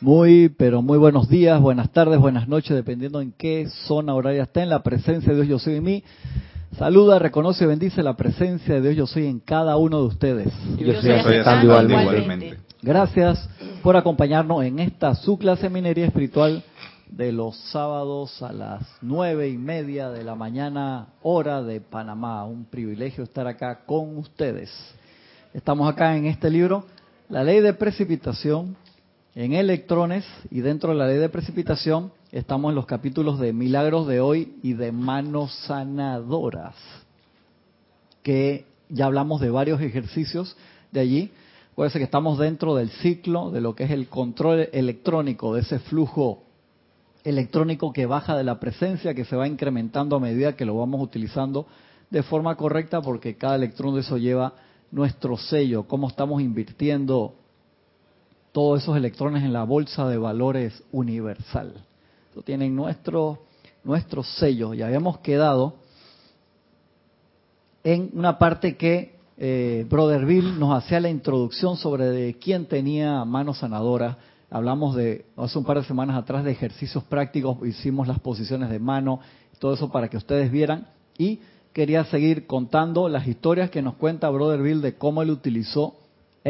Muy, pero muy buenos días, buenas tardes, buenas noches, dependiendo en qué zona horaria está en la presencia de Dios Yo Soy en mí. Saluda, reconoce y bendice la presencia de Dios Yo Soy en cada uno de ustedes. Yo, estoy aceptando igualmente. Gracias por acompañarnos en esta su clase minería espiritual de los sábados a las nueve y media de la mañana, hora de Panamá. Un privilegio estar acá con ustedes. Estamos acá en este libro, La Ley de Precipitación, en electrones y dentro de la ley de precipitación estamos en los capítulos de milagros de hoy y de manos sanadoras, que ya hablamos de varios ejercicios de allí. Acuérdense que estamos dentro del ciclo de lo que es el control electrónico, de ese flujo electrónico que baja de la presencia, que se va incrementando a medida que lo vamos utilizando de forma correcta, porque cada electrón de eso lleva nuestro sello, cómo estamos invirtiendo todos esos electrones en la bolsa de valores universal. Tienen nuestro, nuestros sellos. Y habíamos quedado en una parte que eh, nos hacía la introducción sobre de quién tenía manos sanadoras. Hablamos de, hace un par de semanas atrás, de ejercicios prácticos, hicimos las posiciones de mano, todo eso para que ustedes vieran. Y quería seguir contando las historias que nos cuenta Brother de cómo él utilizó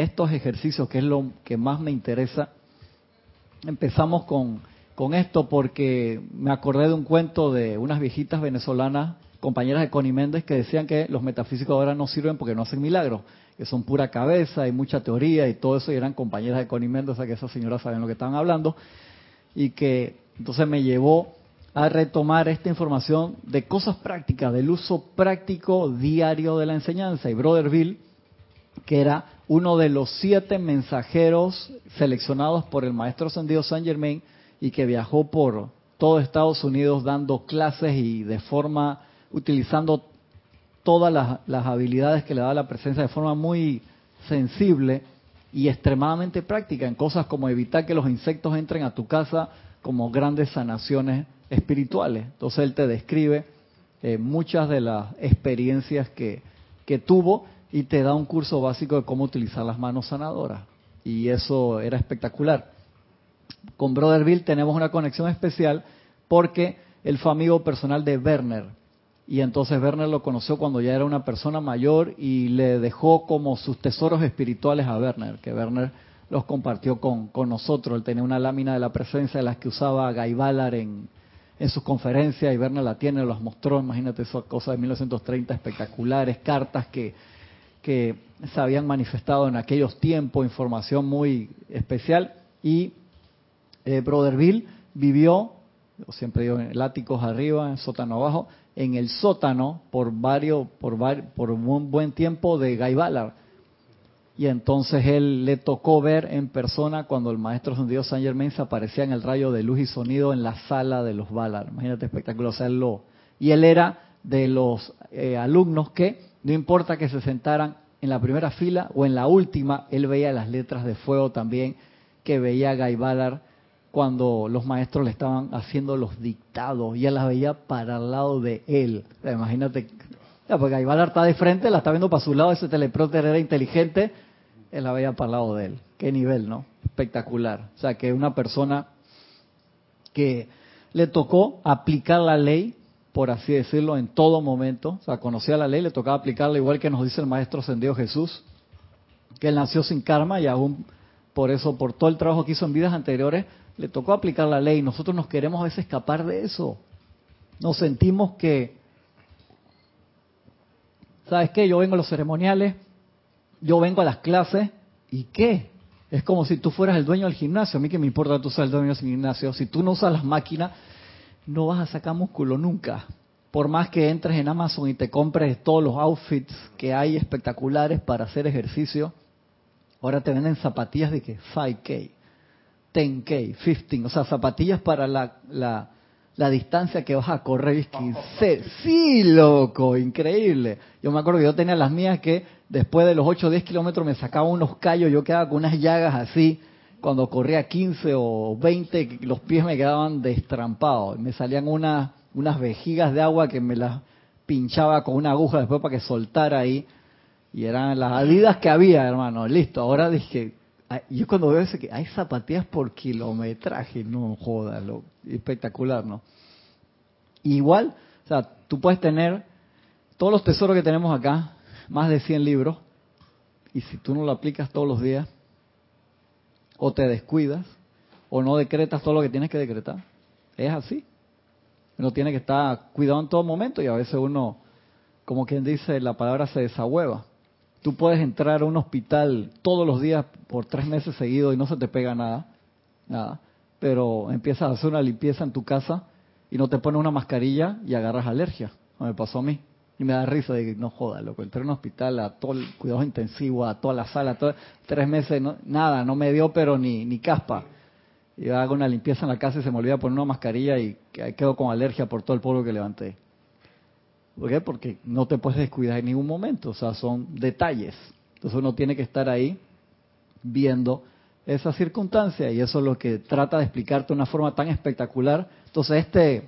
estos ejercicios, que es lo que más me interesa, empezamos con, con esto porque me acordé de un cuento de unas viejitas venezolanas, compañeras de Connie Méndez, que decían que los metafísicos ahora no sirven porque no hacen milagros, que son pura cabeza y mucha teoría y todo eso, y eran compañeras de Connie Méndez, o sea que esas señoras saben lo que estaban hablando, y que entonces me llevó a retomar esta información de cosas prácticas, del uso práctico diario de la enseñanza. Y Brother Bill, que era uno de los siete mensajeros seleccionados por el maestro ascendido Saint Germain y que viajó por todo Estados Unidos dando clases y de forma, utilizando todas las, habilidades que le da la presencia de forma muy sensible y extremadamente práctica en cosas como evitar que los insectos entren a tu casa como grandes sanaciones espirituales. Entonces él te describe eh, muchas de las experiencias que, que tuvo y te da un curso básico de cómo utilizar las manos sanadoras. Y eso era espectacular. Con Brother Bill tenemos una conexión especial porque él fue amigo personal de Werner. Y entonces Werner lo conoció cuando ya era una persona mayor y le dejó como sus tesoros espirituales a Werner, que Werner los compartió con, con nosotros. Él tenía una lámina de la presencia de las que usaba Guy Ballard en, en sus conferencias y Werner la tiene, los mostró, imagínate esas cosas de 1930 espectaculares, cartas que que se habían manifestado en aquellos tiempos, información muy especial. Y eh, Brother Bill vivió, siempre digo, en el arriba, en sótano abajo, en el sótano por varios, por, por un buen tiempo de Guy Ballard. Y entonces él le tocó ver en persona cuando el maestro Dios San Germain se aparecía en el rayo de luz y sonido en la sala de los Ballard. Imagínate espectáculo. O sea, él lo, y él era de los eh, alumnos que no importa que se sentaran en la primera fila o en la última, él veía las letras de fuego también que veía Guy Ballard cuando los maestros le estaban haciendo los dictados y él las veía para el lado de él. imagínate, ya, porque está de frente, la está viendo para su lado, ese teleprompter era inteligente, él la veía para el lado de él. Qué nivel, ¿no? Espectacular. O sea, que una persona que le tocó aplicar la ley por así decirlo, en todo momento. O sea, conocía la ley, le tocaba aplicarla igual que nos dice el Maestro Ascendido Jesús, que él nació sin karma y aún por eso, por todo el trabajo que hizo en vidas anteriores, le tocó aplicar la ley. Nosotros nos queremos a veces escapar de eso. Nos sentimos que, ¿sabes qué? Yo vengo a los ceremoniales, yo vengo a las clases, ¿y qué? Es como si tú fueras el dueño del gimnasio. A mí que me importa tú seas el dueño del gimnasio. Si tú no usas las máquinas, no vas a sacar músculo nunca. Por más que entres en Amazon y te compres todos los outfits que hay espectaculares para hacer ejercicio, ahora te venden zapatillas de que 5K, 10K, 15, o sea, zapatillas para la, la, la distancia que vas a correr. Es sí, loco, increíble. Yo me acuerdo que yo tenía las mías que después de los 8 o 10 kilómetros me sacaba unos callos, yo quedaba con unas llagas así cuando corría 15 o 20, los pies me quedaban destrampados. Me salían unas, unas vejigas de agua que me las pinchaba con una aguja después para que soltara ahí. Y eran las adidas que había, hermano. Listo, ahora dije, yo cuando veo ese que hay zapatillas por kilometraje, no joda, lo espectacular, ¿no? igual, o sea, tú puedes tener todos los tesoros que tenemos acá, más de 100 libros, y si tú no lo aplicas todos los días, o te descuidas, o no decretas todo lo que tienes que decretar, es así. Uno tiene que estar cuidado en todo momento y a veces uno, como quien dice, la palabra se desahueva. Tú puedes entrar a un hospital todos los días por tres meses seguidos y no se te pega nada, nada. Pero empiezas a hacer una limpieza en tu casa y no te pones una mascarilla y agarras alergia. Me pasó a mí. Y me da risa de que no joda, loco. Entré en un hospital a todo el cuidado intensivo, a toda la sala, tres meses, nada, no me dio, pero ni, ni caspa. Y hago una limpieza en la casa y se me olvida poner una mascarilla y quedo con alergia por todo el polvo que levanté. ¿Por qué? Porque no te puedes descuidar en ningún momento, o sea, son detalles. Entonces uno tiene que estar ahí viendo esa circunstancia y eso es lo que trata de explicarte de una forma tan espectacular. Entonces este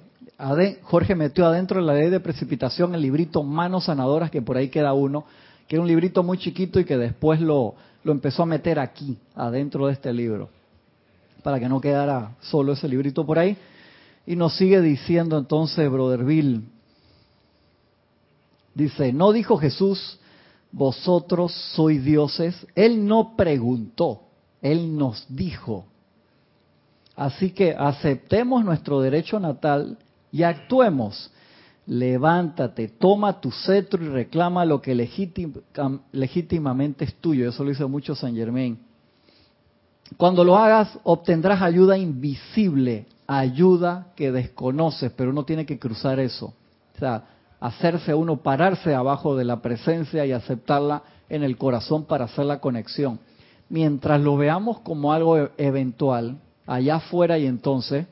Jorge metió adentro de la ley de precipitación el librito Manos Sanadoras, que por ahí queda uno, que era un librito muy chiquito y que después lo, lo empezó a meter aquí, adentro de este libro, para que no quedara solo ese librito por ahí. Y nos sigue diciendo entonces, Brother Bill, Dice, no dijo Jesús, vosotros sois dioses. Él no preguntó, Él nos dijo. Así que aceptemos nuestro derecho natal y actuemos. Levántate, toma tu cetro y reclama lo que legítimamente es tuyo. Eso lo dice mucho San Germain. Cuando lo hagas, obtendrás ayuda invisible, ayuda que desconoces, pero uno tiene que cruzar eso. O sea, hacerse uno pararse abajo de la presencia y aceptarla en el corazón para hacer la conexión. Mientras lo veamos como algo e-, eventual, allá afuera y entonces,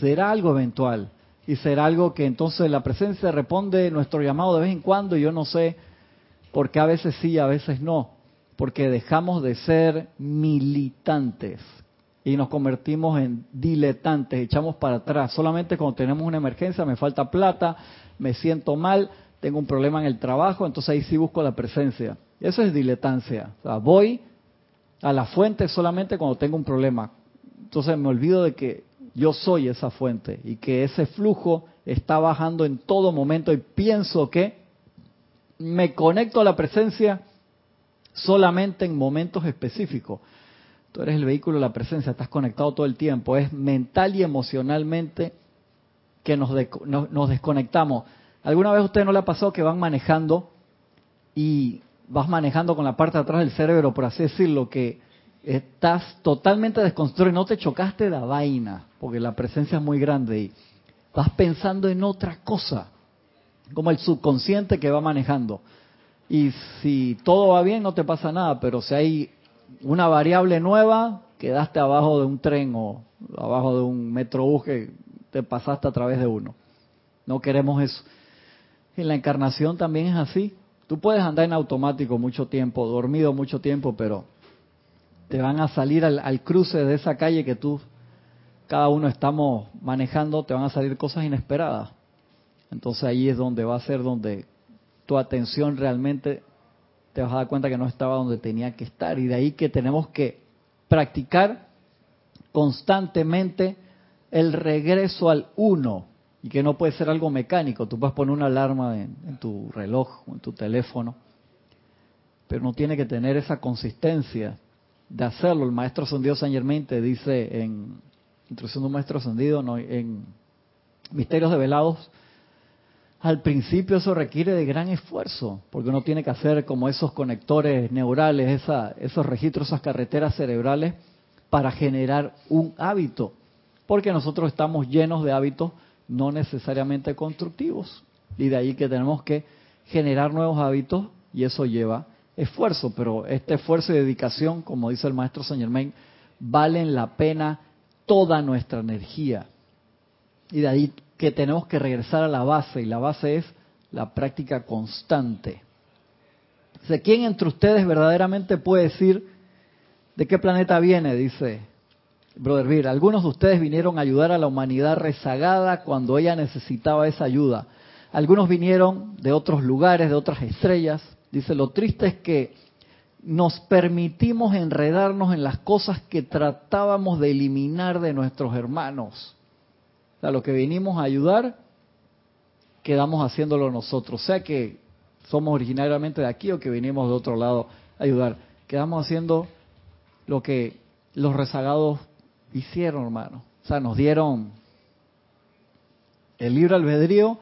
será algo eventual y será algo que entonces la presencia responde nuestro llamado de vez en cuando y yo no sé por qué a veces sí a veces no, porque dejamos de ser militantes y nos convertimos en diletantes, echamos para atrás. Solamente cuando tenemos una emergencia, me falta plata, me siento mal, tengo un problema en el trabajo, entonces ahí sí busco la presencia. Eso es diletancia. Voy a la fuente solamente cuando tengo un problema. Entonces me olvido de que yo soy esa fuente y que ese flujo está bajando en todo momento y pienso que me conecto a la presencia solamente en momentos específicos. Tú eres el vehículo de la presencia, estás conectado todo el tiempo, es mental y emocionalmente que nos, nos, desconectamos. ¿Alguna vez a usted no le ha pasado que van manejando y vas manejando con la parte de atrás del cerebro, por así decirlo, que estás totalmente desconstruido y no te chocaste la vaina, porque la presencia es muy grande y vas pensando en otra cosa, como el subconsciente que va manejando. Y si todo va bien, no te pasa nada, pero si hay una variable nueva, quedaste abajo de un tren o abajo de un metrobús que te pasaste a través de uno. No queremos eso. En la encarnación también es así. Tú puedes andar en automático mucho tiempo, dormido mucho tiempo, pero te van a salir al, cruce de esa calle que tú, cada uno estamos manejando, te van a salir cosas inesperadas. Entonces ahí es donde va a ser donde tu atención realmente te vas a dar cuenta que no estaba donde tenía que estar. Y de ahí que tenemos que practicar constantemente el regreso al uno y que no puede ser algo mecánico. Tú puedes poner una alarma en, tu reloj o en tu teléfono, pero no tiene que tener esa consistencia de hacerlo. El maestro ascendido San Germain te dice en Introducción de un maestro ascendido, en Misterios de Velados, al principio eso requiere de gran esfuerzo, porque uno tiene que hacer como esos conectores neurales, esos registros, esas carreteras cerebrales para generar un hábito porque nosotros estamos llenos de hábitos no necesariamente constructivos. Y de ahí que tenemos que generar nuevos hábitos y eso lleva esfuerzo, pero este esfuerzo y dedicación, como dice el maestro Saint Germain, valen la pena toda nuestra energía. Y de ahí que tenemos que regresar a la base, y la base es la práctica constante. ¿quién entre ustedes verdaderamente puede decir de qué planeta viene? Dice Brother Beer, algunos de ustedes vinieron a ayudar a la humanidad rezagada cuando ella necesitaba esa ayuda. Algunos vinieron de otros lugares, de otras estrellas. Dice, lo triste es que nos permitimos enredarnos en las cosas que tratábamos de eliminar de nuestros hermanos. Sea, lo que vinimos a ayudar, quedamos haciéndolo nosotros. Sea que somos originariamente de aquí o que vinimos de otro lado a ayudar. Quedamos haciendo lo que los rezagados hicieron, hermano. O sea, nos dieron el libre albedrío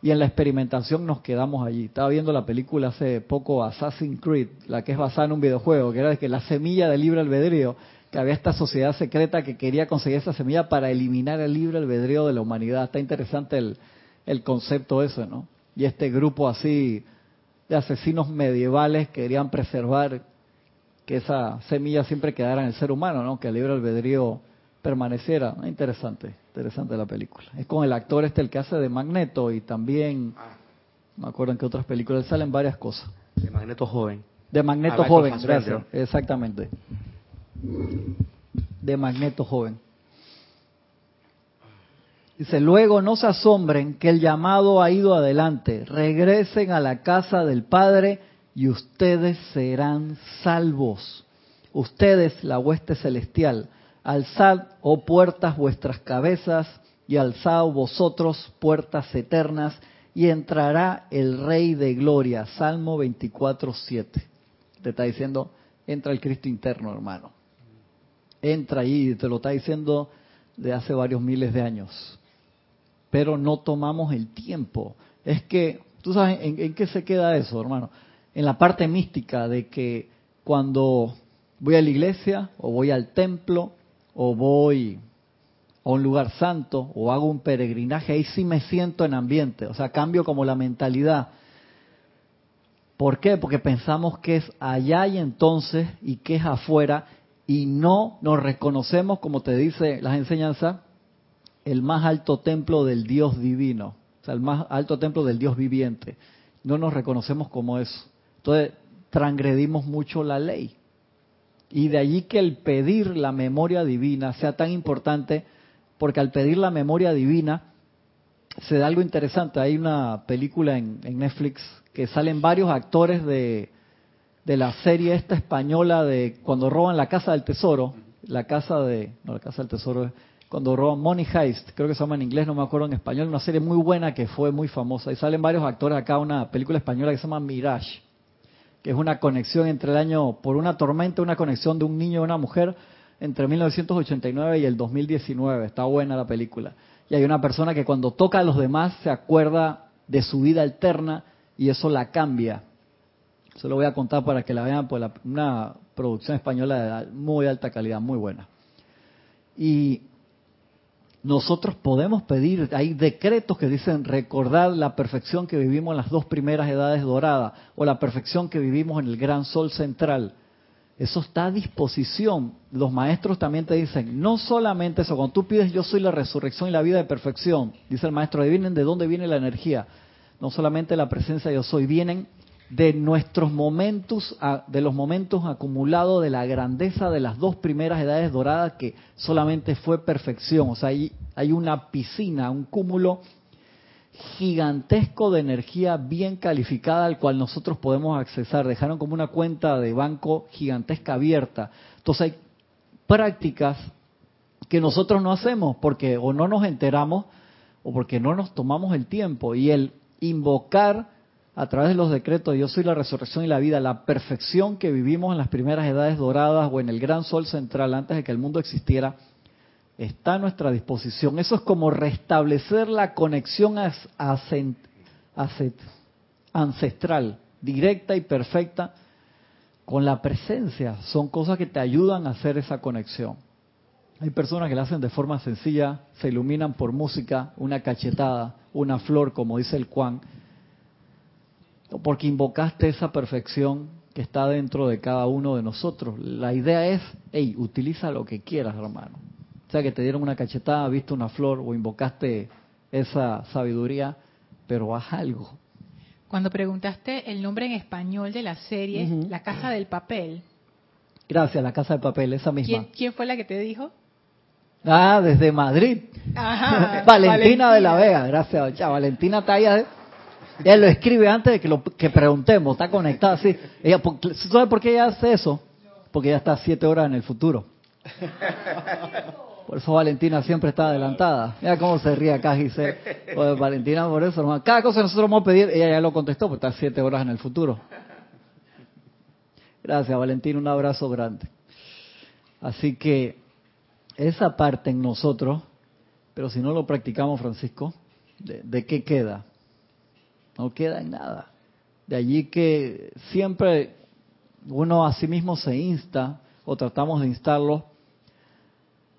y en la experimentación nos quedamos allí. Estaba viendo la película hace poco Assassin's Creed, la que es basada en un videojuego, que era de que la semilla del libre albedrío, que había esta sociedad secreta que quería conseguir esa semilla para eliminar el libre albedrío de la humanidad. Está interesante el, el concepto ese, ¿no? Y este grupo así de asesinos medievales querían preservar que esa semilla siempre quedara en el ser humano, ¿no? Que el libre albedrío permaneciera. Interesante, interesante la película. Es con el actor este el que hace de Magneto y también, ah. me acuerdo en que otras películas salen varias cosas. De Magneto joven. De Magneto ah, joven, gracias. Exactamente. De Magneto joven. Dice, luego no se asombren que el llamado ha ido adelante, regresen a la casa del Padre y ustedes serán salvos. Ustedes, la hueste celestial, Alzad, oh puertas, vuestras cabezas, y alzad vosotros puertas eternas, y entrará el Rey de Gloria. Salmo 24, 7. Te está diciendo, entra el Cristo interno, hermano. Entra ahí, te lo está diciendo de hace varios miles de años. Pero no tomamos el tiempo. Es que, ¿tú sabes en, en qué se queda eso, hermano? En la parte mística de que cuando voy a la iglesia o voy al templo o voy a un lugar santo o hago un peregrinaje, ahí sí me siento en ambiente, o sea, cambio como la mentalidad. ¿Por qué? Porque pensamos que es allá y entonces y que es afuera y no nos reconocemos, como te dice las enseñanzas, el más alto templo del Dios divino, o sea, el más alto templo del Dios viviente. No nos reconocemos como eso. Entonces, transgredimos mucho la ley. Y de allí que el pedir la memoria divina sea tan importante, porque al pedir la memoria divina se da algo interesante. Hay una película en, Netflix que salen varios actores de, de, la serie esta española de cuando roban la casa del tesoro, la casa de, no la casa del tesoro, cuando roban Money Heist, creo que se llama en inglés, no me acuerdo en español, una serie muy buena que fue muy famosa. Y salen varios actores acá, una película española que se llama Mirage que es una conexión entre el año, por una tormenta, una conexión de un niño y una mujer entre 1989 y el 2019. Está buena la película. Y hay una persona que cuando toca a los demás se acuerda de su vida alterna y eso la cambia. Se lo voy a contar para que la vean, pues una producción española de muy alta calidad, muy buena. Y nosotros podemos pedir, hay decretos que dicen recordar la perfección que vivimos en las dos primeras edades doradas o la perfección que vivimos en el gran sol central. Eso está a disposición. Los maestros también te dicen, no solamente eso, cuando tú pides yo soy la resurrección y la vida de perfección, dice el maestro, adivinen de dónde viene la energía. No solamente la presencia yo soy, vienen de nuestros momentos, de los momentos acumulados de la grandeza de las dos primeras edades doradas que solamente fue perfección. O sea, hay, hay una piscina, un cúmulo gigantesco de energía bien calificada al cual nosotros podemos accesar. Dejaron como una cuenta de banco gigantesca abierta. Entonces hay prácticas que nosotros no hacemos porque o no nos enteramos o porque no nos tomamos el tiempo. Y el invocar a través de los decretos yo soy la resurrección y la vida, la perfección que vivimos en las primeras edades doradas o en el gran sol central antes de que el mundo existiera, está a nuestra disposición. Eso es como restablecer la conexión ancestral, directa y perfecta con la presencia. Son cosas que te ayudan a hacer esa conexión. Hay personas que la hacen de forma sencilla, se iluminan por música, una cachetada, una flor, como dice el Juan, porque invocaste esa perfección que está dentro de cada uno de nosotros. La idea es, hey, utiliza lo que quieras, hermano. O sea, que te dieron una cachetada, viste una flor o invocaste esa sabiduría, pero haz algo. Cuando preguntaste el nombre en español de la serie, La Casa del Papel. Gracias, La Casa del Papel, esa misma. ¿Quién, fue la que te dijo? Ah, desde Madrid. Valentina, de la Vega, gracias. Valentina Talla Ella lo escribe antes de que lo que preguntemos, está conectada así. Ella, ¿Sabe por qué ella hace eso? Porque ella está siete horas en el futuro. Por eso Valentina siempre está adelantada. Mira cómo se ríe acá Giselle. Valentina, por eso. Cada cosa que nosotros vamos a pedir, ella ya lo contestó, porque está siete horas en el futuro. Gracias, Valentina. Un abrazo grande. Así que esa parte en nosotros, pero si no lo practicamos, Francisco, ¿de, qué queda? No queda en nada. De allí que siempre uno a sí mismo se insta, o tratamos de instarlo,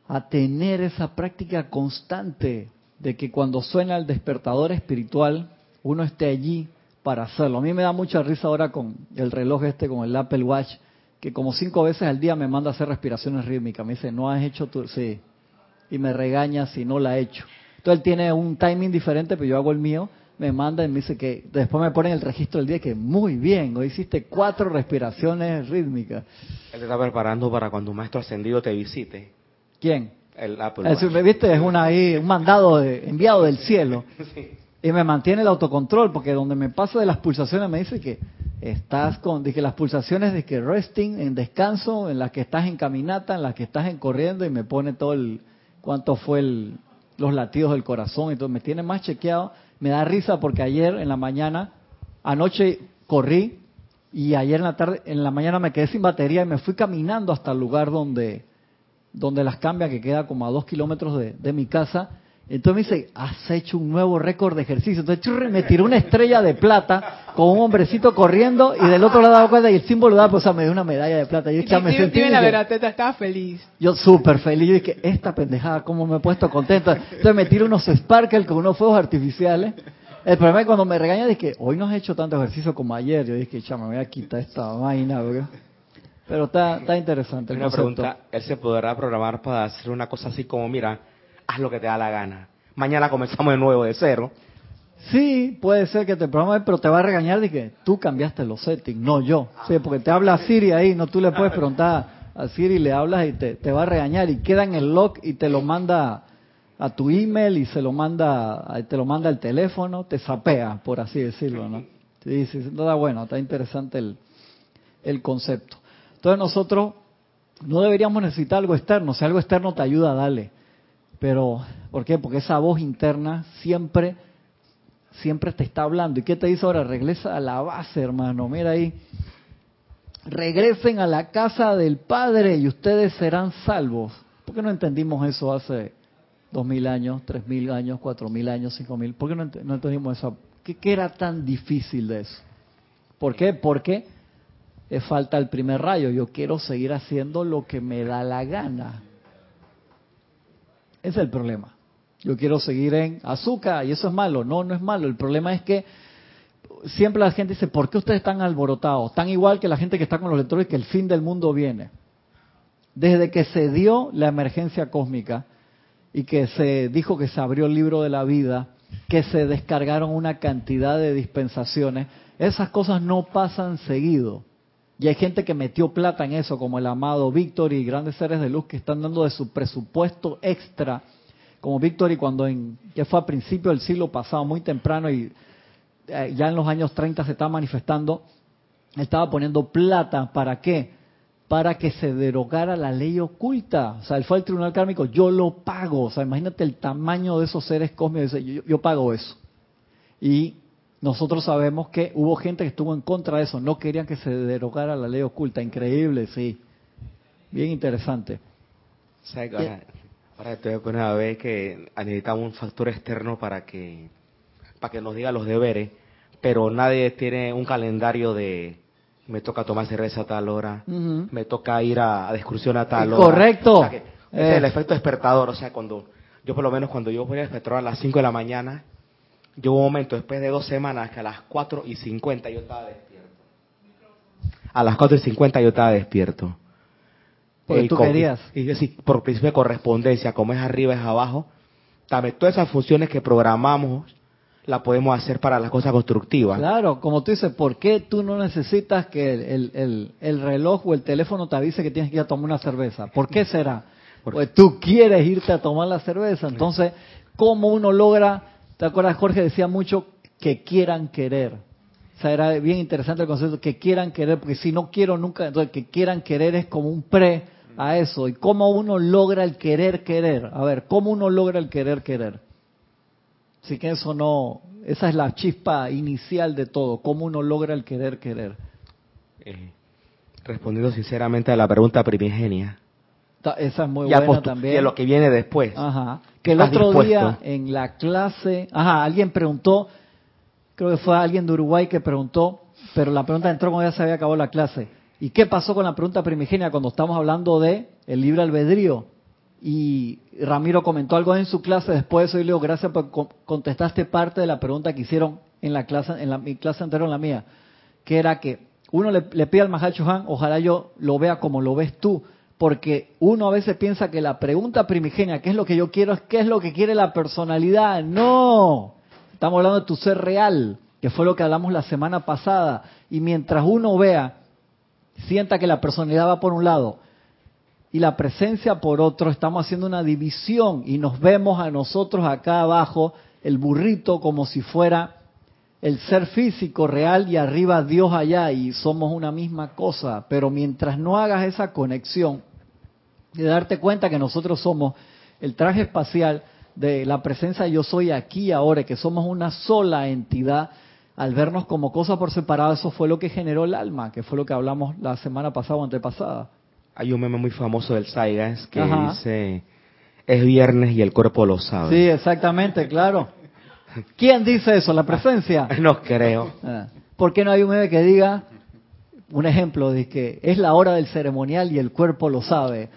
a tener esa práctica constante de que cuando suena el despertador espiritual, uno esté allí para hacerlo. A mí me da mucha risa ahora con el reloj este, con el Apple Watch, que como cinco veces al día me manda a hacer respiraciones rítmicas. Me dice, no has hecho tu... Sí. Y me regaña si no la he hecho. Entonces él tiene un timing diferente, pero yo hago el mío. Me manda y me dice que después me pone en el registro del día que muy bien, hoy hiciste cuatro respiraciones rítmicas. Él te está preparando para cuando un maestro ascendido te visite ¿Quién? El Apple Watch. ¿Me viste? Es una, ahí, un mandado enviado del cielo. Y me mantiene el autocontrol, porque donde me pasa de las pulsaciones me dice que estás con, dije, las pulsaciones de que resting, en descanso, en las que estás en caminata, en las que estás en corriendo, y me pone todo el, cuánto fue el, los latidos del corazón, entonces me tiene más chequeado. Me da risa porque ayer en la mañana, anoche corrí, y ayer en la tarde, en la mañana me quedé sin batería y me fui caminando hasta el lugar donde, donde las cambia, que queda como a dos kilómetros de, de mi casa. Entonces me dice, has hecho un nuevo récord de ejercicio. Entonces me tiró una estrella de plata con un hombrecito corriendo y del otro lado daba cuenta y el símbolo da, pues o sea, me dio una medalla de plata. Yo ya me sentí... la verateta estaba feliz. Yo súper feliz. Yo dije, esta pendejada, cómo me he puesto contento. Entonces me tiro unos sparkles con unos fuegos artificiales. El problema es cuando me regaña, dije, hoy no has hecho tanto ejercicio como ayer. Yo dije, chama, me voy a quitar esta vaina. Pero está, está interesante. una pregunta, ¿él se podrá programar para hacer una cosa así como, mira, haz lo que te da la gana? Mañana comenzamos de nuevo, de cero. Sí, puede ser que te programe, pero te va a regañar de que tú cambiaste los settings, no yo. Sí, porque te habla Siri ahí, no tú le puedes preguntar a Siri, le hablas y te, te va a regañar y queda en el log y te lo manda a tu email y se lo manda, te lo manda al teléfono, te sapea, por así decirlo, ¿no? Sí, sí, está bueno, está interesante el, el concepto. Entonces nosotros no deberíamos necesitar algo externo, si algo externo te ayuda, dale. Pero, ¿por qué? Porque esa voz interna siempre, siempre te está hablando. ¿Y qué te dice ahora? Regresa a la base, hermano. Mira ahí. Regresen a la casa del Padre y ustedes serán salvos. ¿Por qué no entendimos eso hace dos mil años, tres mil años, cuatro mil años, cinco mil? ¿Por qué no, entendimos eso? ¿Qué, ¿Qué, era tan difícil de eso? ¿Por qué? Porque falta el primer rayo. Yo quiero seguir haciendo lo que me da la gana. Ese es el problema. Yo quiero seguir en azúcar y eso es malo. No, no es malo. El problema es que siempre la gente dice, ¿por qué ustedes están alborotados? Tan igual que la gente que está con los lectores que el fin del mundo viene. Desde que se dio la emergencia cósmica y que se dijo que se abrió el libro de la vida, que se descargaron una cantidad de dispensaciones, esas cosas no pasan seguido. Y hay gente que metió plata en eso, como el amado Víctor y grandes seres de luz que están dando de su presupuesto extra, como Víctor y cuando en, que fue a principio del siglo pasado, muy temprano y eh, ya en los años 30 se estaba manifestando, estaba poniendo plata, ¿para qué? Para que se derogara la ley oculta. O sea, él fue al tribunal kármico, yo lo pago. O sea, imagínate el tamaño de esos seres cósmicos, yo, yo pago eso. Y nosotros sabemos que hubo gente que estuvo en contra de eso, no querían que se derogara la ley oculta. Increíble, sí. Bien interesante. ahora, ahora te voy a poner a ver que necesitamos un factor externo para que, para que nos diga los deberes, pero nadie tiene un calendario de me toca tomar cerveza a tal hora, me toca ir a, a excursión a tal hora. Correcto. ese es el efecto despertador, o sea, cuando yo por lo menos cuando yo voy a despertar a las 5 de la mañana, yo un momento después de dos semanas que a las 4 y 50 yo estaba despierto. A las 4 y 50 yo estaba despierto. Porque tú querías. Y yo sí, por principio de correspondencia, como es arriba es abajo, también todas esas funciones que programamos las podemos hacer para las cosas constructivas. Claro, como tú dices, ¿por qué tú no necesitas que el, el, el, reloj o el teléfono te avise que tienes que ir a tomar una cerveza? ¿Por qué será? Pues tú quieres irte a tomar la cerveza. Entonces, ¿cómo uno logra ¿Te acuerdas? Jorge decía mucho que quieran querer. O sea, era bien interesante el concepto, que quieran querer, porque si no quiero nunca, entonces que quieran querer es como un pre a eso. ¿Y cómo uno logra el querer querer? A ver, ¿cómo uno logra el querer querer? Así que eso no, esa es la chispa inicial de todo, cómo uno logra el querer querer. Eh, respondiendo sinceramente a la pregunta primigenia. Esa es muy buena también. Y a lo que viene después. Ajá. Que el otro día en la clase, ajá, alguien preguntó, creo que fue alguien de Uruguay que preguntó, pero la pregunta entró cuando ya se había acabado la clase. ¿Y qué pasó con la pregunta primigenia cuando estamos hablando de el libre albedrío? Y Ramiro comentó algo en su clase después de eso y le digo, gracias por contestaste parte de la pregunta que hicieron en la clase, en la, mi clase anterior, en la mía, que era que uno le, pide al Mahal Han, ojalá yo lo vea como lo ves tú, porque uno a veces piensa que la pregunta primigenia, ¿qué es lo que yo quiero? es ¿qué es lo que quiere la personalidad? No, estamos hablando de tu ser real, que fue lo que hablamos la semana pasada, y mientras uno vea, sienta que la personalidad va por un lado y la presencia por otro, estamos haciendo una división y nos vemos a nosotros acá abajo, el burrito como si fuera el ser físico real y arriba Dios allá y somos una misma cosa, pero mientras no hagas esa conexión de darte cuenta que nosotros somos el traje espacial de la presencia yo soy aquí ahora, que somos una sola entidad, al vernos como cosas por separado, eso fue lo que generó el alma, que fue lo que hablamos la semana pasada o antepasada. Hay un meme muy famoso del Saigas que dice, es viernes y el cuerpo lo sabe. Sí, exactamente, claro. ¿Quién dice eso? ¿La presencia? No creo. Ah. ¿Por qué no hay un meme que diga, un ejemplo, de que es la hora del ceremonial y el cuerpo lo sabe?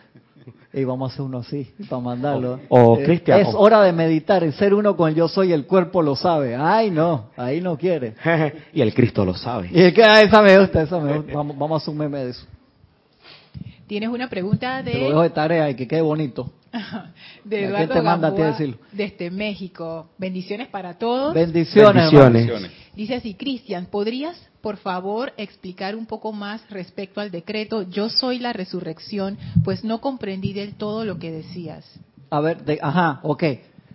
Y vamos a hacer uno así, para mandarlo. O, eh, Cristian. Es hora de meditar, en ser uno con yo soy, el cuerpo lo sabe. Ay, no, ahí no quiere. y el Cristo lo sabe. Y que, ah, esa me gusta, esa me gusta. Vamos, vamos a hacer un meme de eso. Tienes una pregunta de... Te lo dejo de tarea y que quede bonito. de Eduardo te manda desde México. Bendiciones para todos. Bendiciones. Bendiciones. Dice así, Cristian, ¿podrías por favor explicar un poco más respecto al decreto Yo soy la resurrección? Pues no comprendí del todo lo que decías. A ver, de, ajá, ok,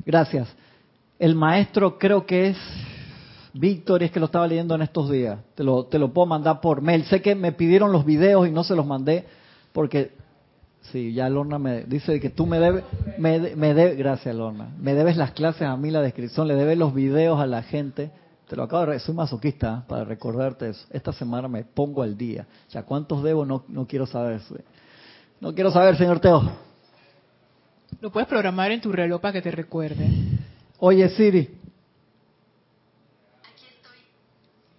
gracias. El maestro creo que es Víctor, es que lo estaba leyendo en estos días. Te lo, te lo puedo mandar por mail. Sé que me pidieron los videos y no se los mandé porque sí, ya Lorna me dice que tú me debes, me, me gracias Lorna, me debes las clases a mí, la descripción, le debes los videos a la gente. Te lo acabo de soy masoquista ¿eh? para recordarte eso. Esta semana me pongo al día. O sea, ¿cuántos debo? No, no quiero saber. No quiero saber, señor Teo. Lo puedes programar en tu reloj para que te recuerde. Oye, Siri.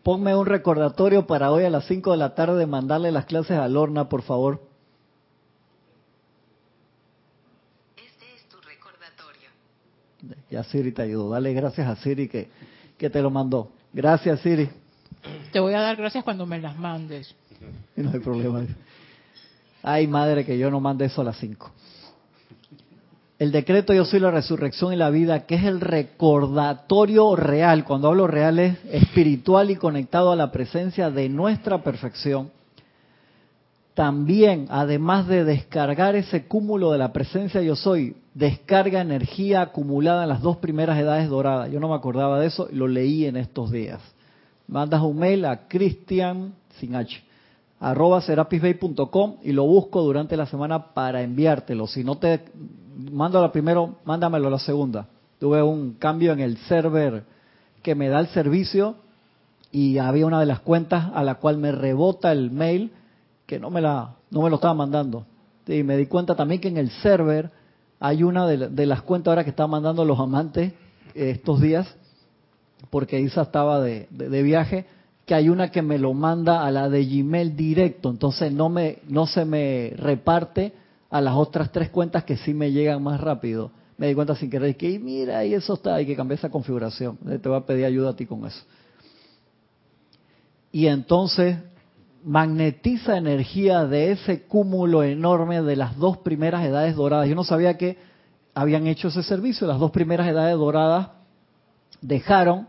Ponme un recordatorio para hoy a las 5 de la tarde de mandarle las clases a Lorna, por favor. Ya Siri te ayudó. Dale gracias a Siri que, que te lo mandó. Gracias, Siri. Te voy a dar gracias cuando me las mandes. No hay problema. Ay, madre, que yo no mande eso a las 5. El decreto Yo soy la resurrección y la vida, que es el recordatorio real. Cuando hablo real es espiritual y conectado a la presencia de nuestra perfección también, además de descargar ese cúmulo de la presencia yo soy, descarga energía acumulada en las dos primeras edades doradas. Yo no me acordaba de eso, lo leí en estos días. Mandas un mail a cristian, sin H, arroba serapisbay.com y lo busco durante la semana para enviártelo. Si no te mando la primero, mándamelo la segunda. Tuve un cambio en el server que me da el servicio y había una de las cuentas a la cual me rebota el mail que no me, la, no me lo estaba mandando. Y me di cuenta también que en el server hay una de, las cuentas ahora que están mandando los amantes eh, estos días, porque Isa estaba de, de, viaje, que hay una que me lo manda a la de Gmail directo, entonces no, me, no se me reparte a las otras tres cuentas que sí me llegan más rápido. Me di cuenta sin querer que, mira, y eso está, hay que cambiar esa configuración. Te voy a pedir ayuda a ti con eso. Y entonces magnetiza energía de ese cúmulo enorme de las dos primeras edades doradas. Yo no sabía que habían hecho ese servicio. Las dos primeras edades doradas dejaron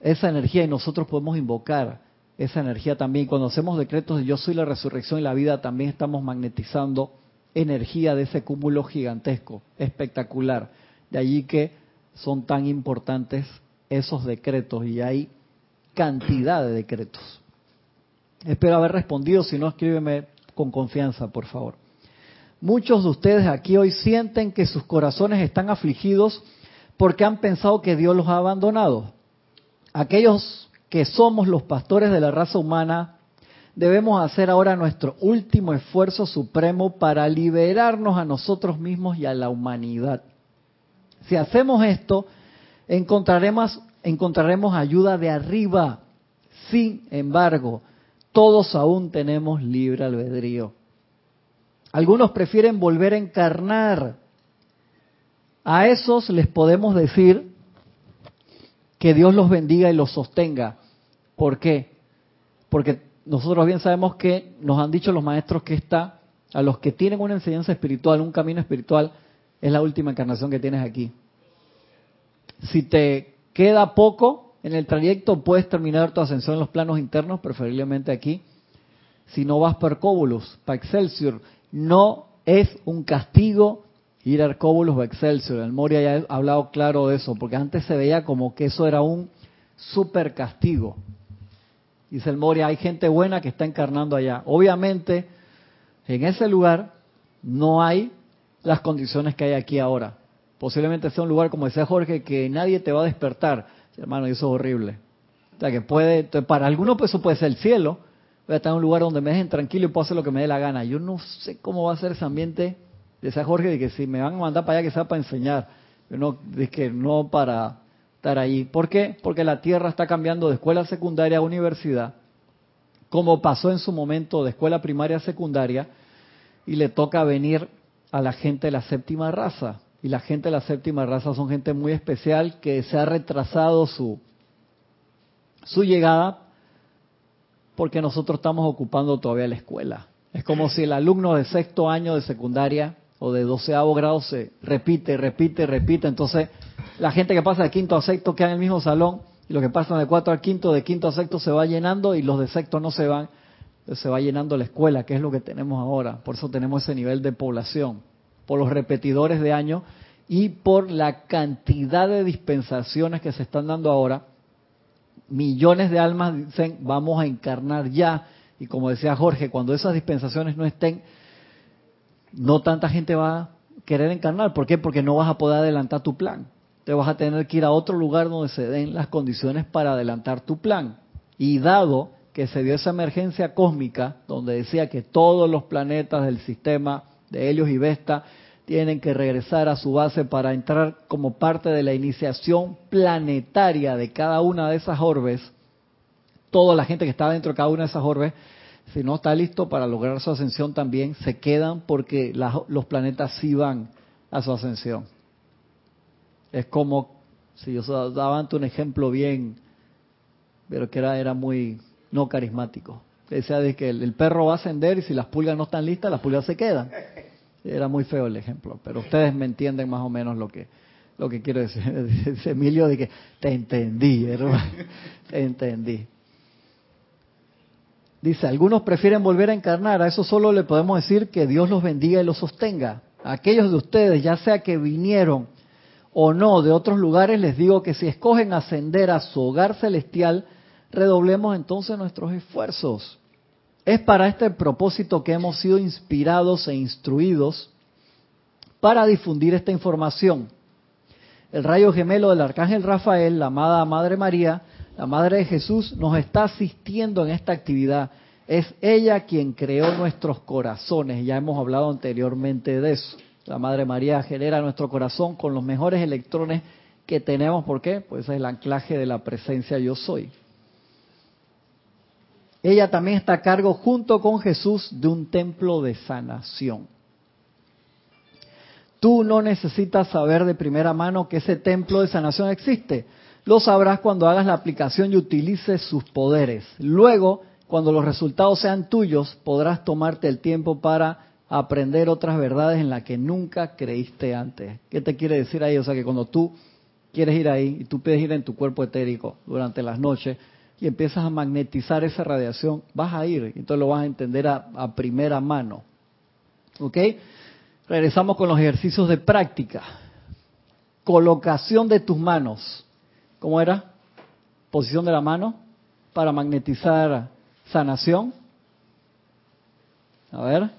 esa energía y nosotros podemos invocar esa energía también. Cuando hacemos decretos de yo soy la resurrección y la vida, también estamos magnetizando energía de ese cúmulo gigantesco, espectacular. De allí que son tan importantes esos decretos y hay cantidad de decretos. Espero haber respondido, si no escríbeme con confianza, por favor. Muchos de ustedes aquí hoy sienten que sus corazones están afligidos porque han pensado que Dios los ha abandonado. Aquellos que somos los pastores de la raza humana debemos hacer ahora nuestro último esfuerzo supremo para liberarnos a nosotros mismos y a la humanidad. Si hacemos esto, encontraremos, encontraremos ayuda de arriba. Sin embargo, todos aún tenemos libre albedrío. Algunos prefieren volver a encarnar. A esos les podemos decir que Dios los bendiga y los sostenga. ¿Por qué? Porque nosotros bien sabemos que nos han dicho los maestros que está a los que tienen una enseñanza espiritual, un camino espiritual, es la última encarnación que tienes aquí. Si te queda poco en el trayecto, puedes terminar tu ascensión en los planos internos, preferiblemente aquí. Si no vas per Cóbulos, para Excelsior, no es un castigo ir a Arcóbulos o Excelsior. El Moria ya ha hablado claro de eso, porque antes se veía como que eso era un super castigo. Dice el Moria, hay gente buena que está encarnando allá. Obviamente, en ese lugar no hay las condiciones que hay aquí ahora. Posiblemente sea un lugar, como decía Jorge, que nadie te va a despertar. Hermano, eso es horrible. O sea, que puede, para algunos pues eso puede ser el cielo, voy a estar en un lugar donde me dejen tranquilo y puedo hacer lo que me dé la gana. Yo no sé cómo va a ser ese ambiente, decía Jorge, de que si me van a mandar para allá que sea para enseñar, no, de que no para estar allí. ¿Por qué? Porque la Tierra está cambiando de escuela secundaria a universidad, como pasó en su momento de escuela primaria a secundaria, y le toca venir a la gente de la séptima raza. Y la gente de la séptima raza son gente muy especial que se ha retrasado su, su llegada porque nosotros estamos ocupando todavía la escuela. Es como si el alumno de sexto año de secundaria o de doceavo grado se repite, repite, repite. Entonces, la gente que pasa de quinto a sexto queda en el mismo salón y los que pasan de cuatro al quinto, de quinto a sexto se va llenando y los de sexto no se van. Se va llenando la escuela, que es lo que tenemos ahora. Por eso tenemos ese nivel de población, por los repetidores de año y por la cantidad de dispensaciones que se están dando ahora millones de almas dicen, vamos a encarnar ya. Y como decía Jorge, cuando esas dispensaciones no estén, no tanta gente va a querer encarnar. ¿Por qué? Porque no vas a poder adelantar tu plan. Te vas a tener que ir a otro lugar donde se den las condiciones para adelantar tu plan. Y dado que se dio esa emergencia cósmica, donde decía que todos los planetas del sistema de Helios y Vesta tienen que regresar a su base para entrar como parte de la iniciación planetaria de cada una de esas orbes. Toda la gente que está dentro de cada una de esas orbes, si no está listo para lograr su ascensión también, se quedan porque los planetas sí van a su ascensión. Es como, si yo daba antes un ejemplo bien, pero que era, muy no carismático. Decía de que el perro va a ascender y si las pulgas no están listas, las pulgas se quedan. Era muy feo el ejemplo, pero ustedes me entienden más o menos lo que lo que quiero decir. Emilio de que te entendí, hermano. Te entendí. Dice, algunos prefieren volver a encarnar. A eso solo le podemos decir que Dios los bendiga y los sostenga. aquellos de ustedes, ya sea que vinieron o no de otros lugares, les digo que si escogen ascender a su hogar celestial, redoblemos entonces nuestros esfuerzos. Es para este propósito que hemos sido inspirados e instruidos para difundir esta información. El rayo gemelo del arcángel Rafael, la amada Madre María, la Madre de Jesús, nos está asistiendo en esta actividad. Es ella quien creó nuestros corazones, ya hemos hablado anteriormente de eso. La Madre María genera nuestro corazón con los mejores electrones que tenemos. ¿Por qué? Pues es el anclaje de la presencia yo soy ella también está a cargo junto con Jesús de un templo de sanación. Tú no necesitas saber de primera mano que ese templo de sanación existe. Lo sabrás cuando hagas la aplicación y utilices sus poderes. Luego, cuando los resultados sean tuyos, podrás tomarte el tiempo para aprender otras verdades en las que nunca creíste antes. ¿Qué te quiere decir ahí? O sea, que cuando tú quieres ir ahí y tú puedes ir en tu cuerpo etérico durante las noches, y empiezas a magnetizar esa radiación, vas a ir, entonces lo vas a entender a, primera mano. ¿Ok? Regresamos con los ejercicios de práctica. Colocación de tus manos. ¿Cómo era? Posición de la mano para magnetizar sanación. A ver,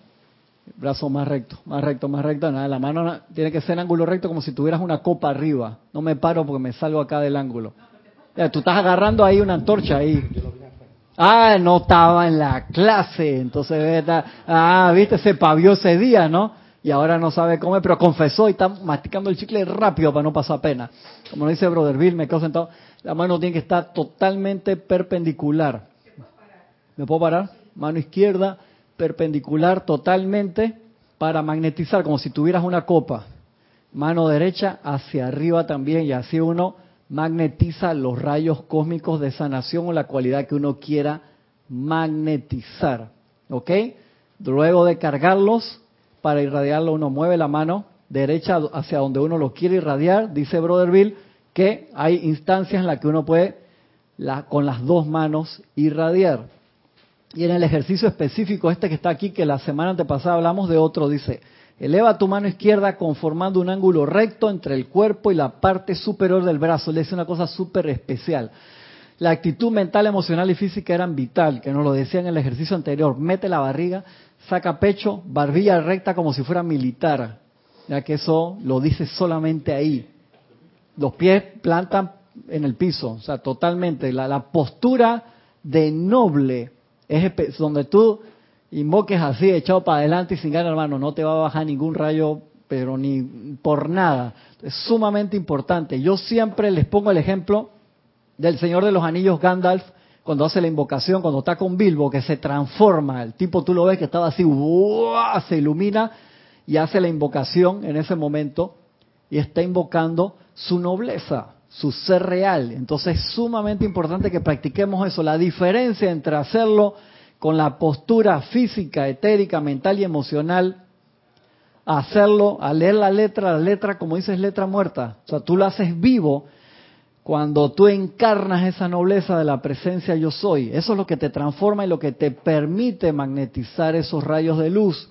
brazo más recto, más recto, más recto. Nada, la mano tiene que ser en ángulo recto como si tuvieras una copa arriba. No me paro porque me salgo acá del ángulo. Tú estás agarrando ahí una antorcha ahí. Ah, no estaba en la clase, entonces, ah, viste, se pavió ese día, ¿no? Y ahora no sabe comer, pero confesó y está masticando el chicle rápido para no pasar pena. Como dice Brother Bill, me quedo sentado, la mano tiene que estar totalmente perpendicular. ¿Me puedo parar? Mano izquierda, perpendicular totalmente para magnetizar, como si tuvieras una copa. Mano derecha hacia arriba también y así uno magnetiza los rayos cósmicos de sanación o la cualidad que uno quiera magnetizar. ¿Ok? Luego de cargarlos, para irradiarlo uno mueve la mano derecha hacia donde uno lo quiere irradiar. Dice Brother que hay instancias en las que uno puede con las dos manos irradiar. Y en el ejercicio específico este que está aquí, que la semana antepasada hablamos de otro, dice, Eleva tu mano izquierda conformando un ángulo recto entre el cuerpo y la parte superior del brazo. Le dice una cosa súper especial. La actitud mental, emocional y física eran vital, que nos lo decía en el ejercicio anterior. Mete la barriga, saca pecho, barbilla recta como si fuera militar. Ya que eso lo dice solamente ahí. Los pies plantan en el piso, o sea, totalmente. La, la postura de noble es donde tú invoques así, echado para adelante y sin ganas, hermano, no te va a bajar ningún rayo, pero ni por nada. Es sumamente importante. Yo siempre les pongo el ejemplo del Señor de los Anillos Gandalf, cuando hace la invocación, cuando está con Bilbo, que se transforma, el tipo tú lo ves que estaba así, se ilumina y hace la invocación en ese momento y está invocando su nobleza, su ser real. Entonces es sumamente importante que practiquemos eso. La diferencia entre hacerlo con la postura física, etérica, mental y emocional, a hacerlo, a leer la letra, la letra, como dices, letra muerta. O sea, tú lo haces vivo cuando tú encarnas esa nobleza de la presencia yo soy. Eso es lo que te transforma y lo que te permite magnetizar esos rayos de luz.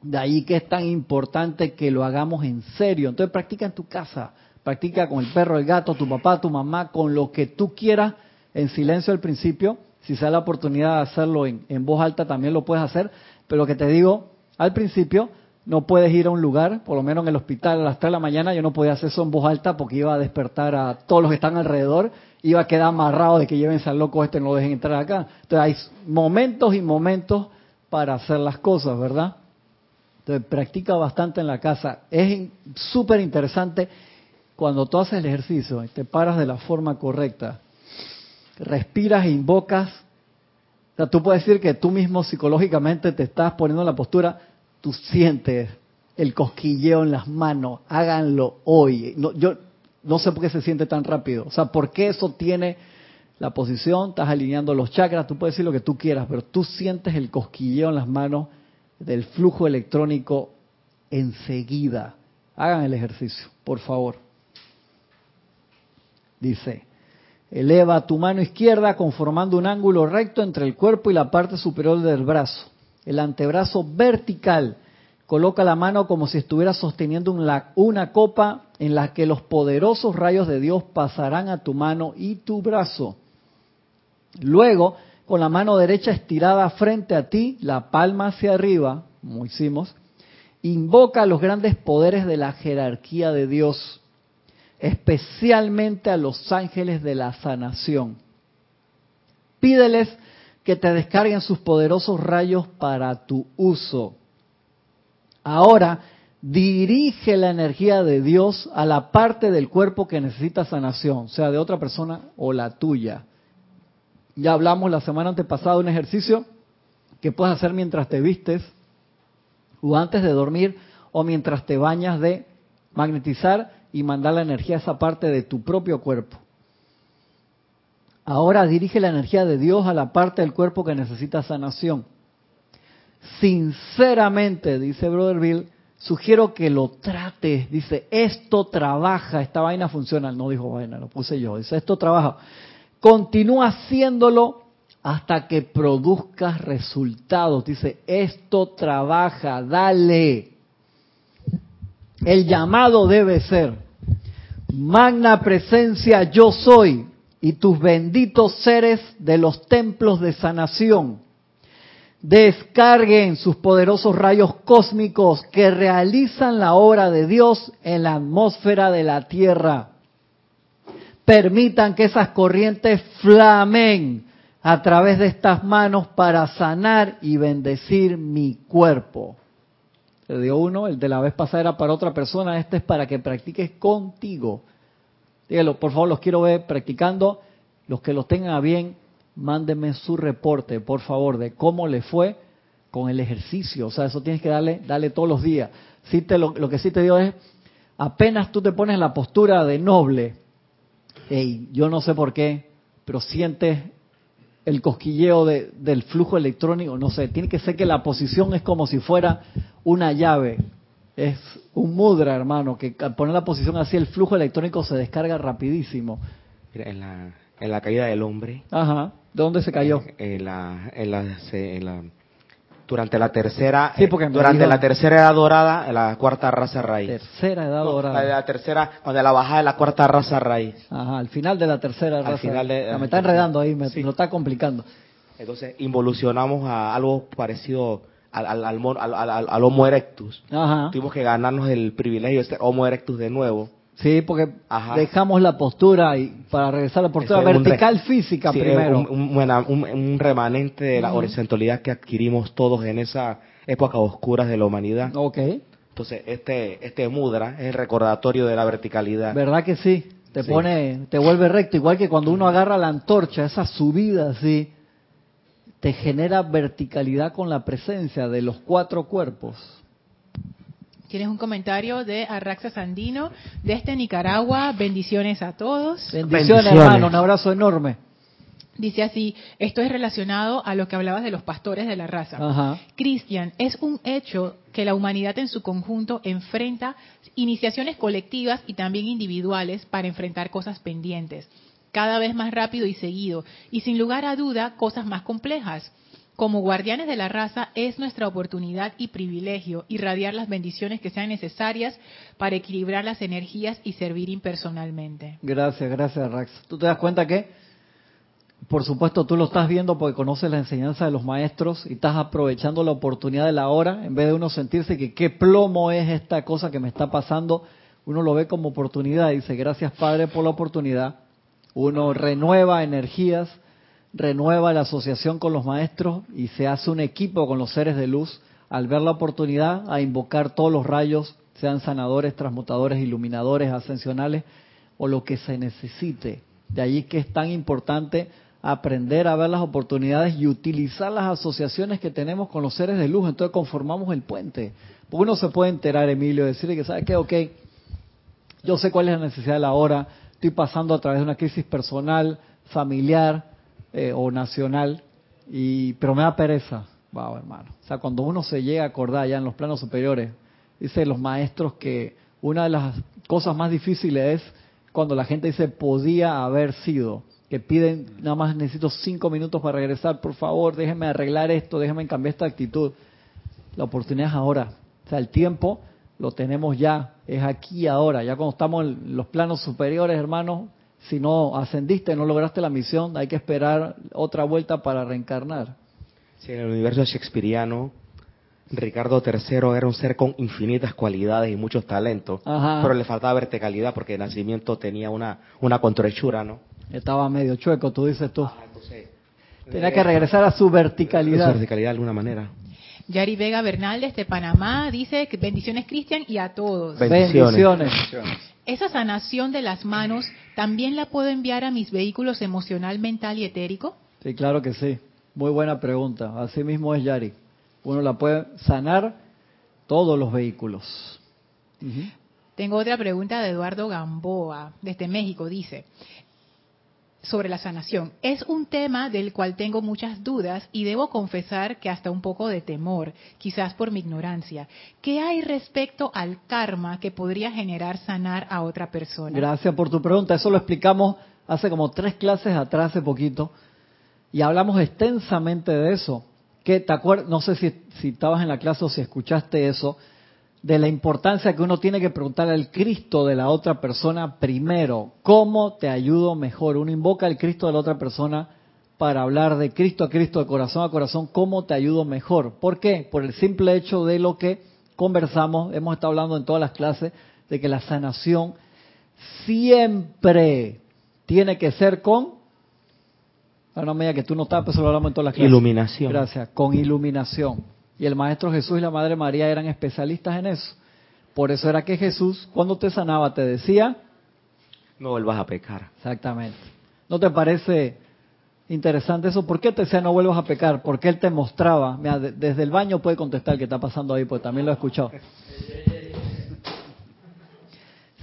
De ahí que es tan importante que lo hagamos en serio. Entonces practica en tu casa, practica con el perro, el gato, tu papá, tu mamá, con lo que tú quieras, en silencio al principio, si da la oportunidad de hacerlo en, voz alta, también lo puedes hacer. Pero lo que te digo, al principio, no puedes ir a un lugar, por lo menos en el hospital a las 3 de la mañana, yo no podía hacer eso en voz alta porque iba a despertar a todos los que están alrededor, iba a quedar amarrado de que lleven al loco este, no lo dejen entrar acá. Entonces hay momentos y momentos para hacer las cosas, ¿verdad? Entonces practica bastante en la casa. Es súper interesante cuando tú haces el ejercicio y te paras de la forma correcta respiras e invocas. O sea, tú puedes decir que tú mismo psicológicamente te estás poniendo en la postura, tú sientes el cosquilleo en las manos, háganlo hoy. No, yo no sé por qué se siente tan rápido. O sea, ¿por qué eso tiene la posición? Estás alineando los chakras, tú puedes decir lo que tú quieras, pero tú sientes el cosquilleo en las manos del flujo electrónico enseguida. Hagan el ejercicio, por favor. Dice, Eleva tu mano izquierda conformando un ángulo recto entre el cuerpo y la parte superior del brazo. El antebrazo vertical. Coloca la mano como si estuviera sosteniendo una copa en la que los poderosos rayos de Dios pasarán a tu mano y tu brazo. Luego, con la mano derecha estirada frente a ti, la palma hacia arriba, como hicimos, invoca los grandes poderes de la jerarquía de Dios especialmente a los ángeles de la sanación. Pídeles que te descarguen sus poderosos rayos para tu uso. Ahora, dirige la energía de Dios a la parte del cuerpo que necesita sanación, sea de otra persona o la tuya. Ya hablamos la semana antepasada de un ejercicio que puedes hacer mientras te vistes o antes de dormir o mientras te bañas de magnetizar y mandar la energía a esa parte de tu propio cuerpo. Ahora dirige la energía de Dios a la parte del cuerpo que necesita sanación. Sinceramente, dice Brother Bill, sugiero que lo trates. Dice, esto trabaja, esta vaina funciona. No dijo vaina, lo puse yo. Dice, esto trabaja. Continúa haciéndolo hasta que produzcas resultados. Dice, esto trabaja, dale. El llamado debe ser, Magna presencia yo soy y tus benditos seres de los templos de sanación descarguen sus poderosos rayos cósmicos que realizan la obra de Dios en la atmósfera de la Tierra. Permitan que esas corrientes flamen a través de estas manos para sanar y bendecir mi cuerpo. Le dio uno, el de la vez pasada era para otra persona, este es para que practiques contigo. Dígalo, por favor, los quiero ver practicando. Los que los tengan bien, mándenme su reporte, por favor, de cómo le fue con el ejercicio. O sea, eso tienes que darle, darle todos los días. Sí te, lo, que sí te digo es, apenas tú te pones la postura de noble, y yo no sé por qué, pero sientes el cosquilleo de, del flujo electrónico, no sé, tiene que ser que la posición es como si fuera una llave, es un mudra, hermano, que al poner la posición así el flujo electrónico se descarga rapidísimo. Mira, en la, en la caída del hombre, Ajá. ¿De dónde se cayó? En la, en la, en la durante la tercera, sí, porque durante la tercera edad dorada, la cuarta raza raíz. Tercera edad dorada. La, la tercera, cuando la bajada de la cuarta raza raíz. Ajá, al final de la tercera al raza. Final de, me está enredando ahí, me, lo está complicando. Entonces involucionamos a algo parecido al, al, al, al Homo erectus. Ajá. Tuvimos que ganarnos el privilegio de ser Homo erectus de nuevo. Sí, porque dejamos la postura y para regresar a la postura vertical física primero. Un, un, un, remanente de la horizontalidad que adquirimos todos en esa época oscura de la humanidad. Ok. Entonces, este, este mudra es el recordatorio de la verticalidad. ¿Verdad que sí? Te pone, te vuelve recto, igual que cuando uno agarra la antorcha, esa subida así, te genera verticalidad con la presencia de los cuatro cuerpos. Tienes un comentario de Arraxa Sandino desde Nicaragua. Bendiciones a todos. Bendiciones, hermano. Un abrazo enorme. Dice así, esto es relacionado a lo que hablabas de los pastores de la raza. Cristian, es un hecho que la humanidad en su conjunto enfrenta iniciaciones colectivas y también individuales para enfrentar cosas pendientes, cada vez más rápido y seguido, y sin lugar a duda cosas más complejas. Como guardianes de la raza es nuestra oportunidad y privilegio irradiar las bendiciones que sean necesarias para equilibrar las energías y servir impersonalmente. Gracias, gracias Rax. ¿Tú te das cuenta que, por supuesto, tú lo estás viendo porque conoces la enseñanza de los maestros y estás aprovechando la oportunidad de la hora en vez de uno sentirse que qué plomo es esta cosa que me está pasando, uno lo ve como oportunidad y dice gracias Padre por la oportunidad. Uno renueva energías renueva la asociación con los maestros y se hace un equipo con los seres de luz al ver la oportunidad a invocar todos los rayos, sean sanadores, transmutadores, iluminadores, ascensionales o lo que se necesite. De allí que es tan importante aprender a ver las oportunidades y utilizar las asociaciones que tenemos con los seres de luz. Entonces conformamos el puente. Porque uno se puede enterar, Emilio, decirle que, ¿sabe qué? Ok, yo sé cuál es la necesidad de la hora, estoy pasando a través de una crisis personal, familiar, eh, o nacional, y, pero me da pereza. Wow, hermano. O sea, cuando uno se llega a acordar ya en los planos superiores, dice los maestros que una de las cosas más difíciles es cuando la gente dice podía haber sido, que piden, nada más necesito cinco minutos para regresar, por favor, déjenme arreglar esto, déjenme cambiar esta actitud. La oportunidad es ahora. O sea, el tiempo lo tenemos ya, es aquí ahora. Ya cuando estamos en los planos superiores, hermanos, si no ascendiste, no lograste la misión, hay que esperar otra vuelta para reencarnar. Sí, en el universo shakespeariano, Ricardo III era un ser con infinitas cualidades y muchos talentos, pero le faltaba verticalidad porque de nacimiento tenía una, una contrechura, ¿no? Estaba medio chueco, tú dices tú. Ah, Tenía que regresar a su verticalidad. A su verticalidad de alguna manera. Yari Vega Bernal de Panamá dice que bendiciones Cristian y a todos. bendiciones. ¿Esa sanación de las manos también la puedo enviar a mis vehículos emocional, mental y etérico? Sí, claro que sí. Muy buena pregunta. Así mismo es Yari. Uno la puede sanar todos los vehículos. Tengo otra pregunta de Eduardo Gamboa, desde México. Dice, sobre la sanación. Es un tema del cual tengo muchas dudas y debo confesar que hasta un poco de temor, quizás por mi ignorancia. ¿Qué hay respecto al karma que podría generar sanar a otra persona? Gracias por tu pregunta. Eso lo explicamos hace como tres clases atrás, hace poquito, y hablamos extensamente de eso. Que te no sé si, si estabas en la clase o si escuchaste eso. De la importancia que uno tiene que preguntar al Cristo de la otra persona primero. ¿Cómo te ayudo mejor? Uno invoca al Cristo de la otra persona para hablar de Cristo a Cristo, de corazón a corazón, ¿cómo te ayudo mejor? ¿Por qué? Por el simple hecho de lo que conversamos, hemos estado hablando en todas las clases, de que la sanación siempre tiene que ser con una medida que tú no estás, pues lo hablamos en todas las clases. Iluminación. Gracias, con iluminación. Y el Maestro Jesús y la Madre María eran especialistas en eso. Por eso era que Jesús, cuando te sanaba, te decía... No vuelvas a pecar. Exactamente. ¿No te parece interesante eso? ¿Por qué te decía no vuelvas a pecar? Porque Él te mostraba. Mira, desde el baño puede contestar qué está pasando ahí, pues también lo he escuchado.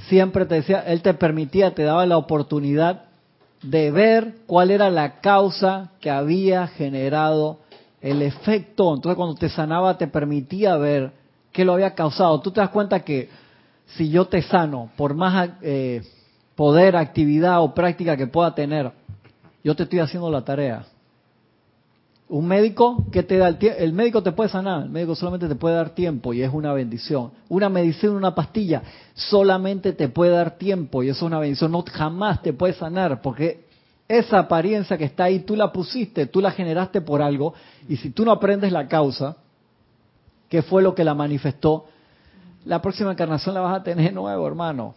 Siempre te decía, Él te permitía, te daba la oportunidad de ver cuál era la causa que había generado el efecto. Entonces cuando te sanaba te permitía ver qué lo había causado. Tú te das cuenta que si yo te sano, por más eh, poder, actividad o práctica que pueda tener, yo te estoy haciendo la tarea. Un médico que te da el tiempo, el médico te puede sanar, el médico solamente te puede dar tiempo y es una bendición. Una medicina, una pastilla, solamente te puede dar tiempo y eso es una bendición. No jamás te puede sanar porque esa apariencia que está ahí tú la pusiste, tú la generaste por algo y si tú no aprendes la causa, ¿qué fue lo que la manifestó? La próxima encarnación la vas a tener nuevo, hermano.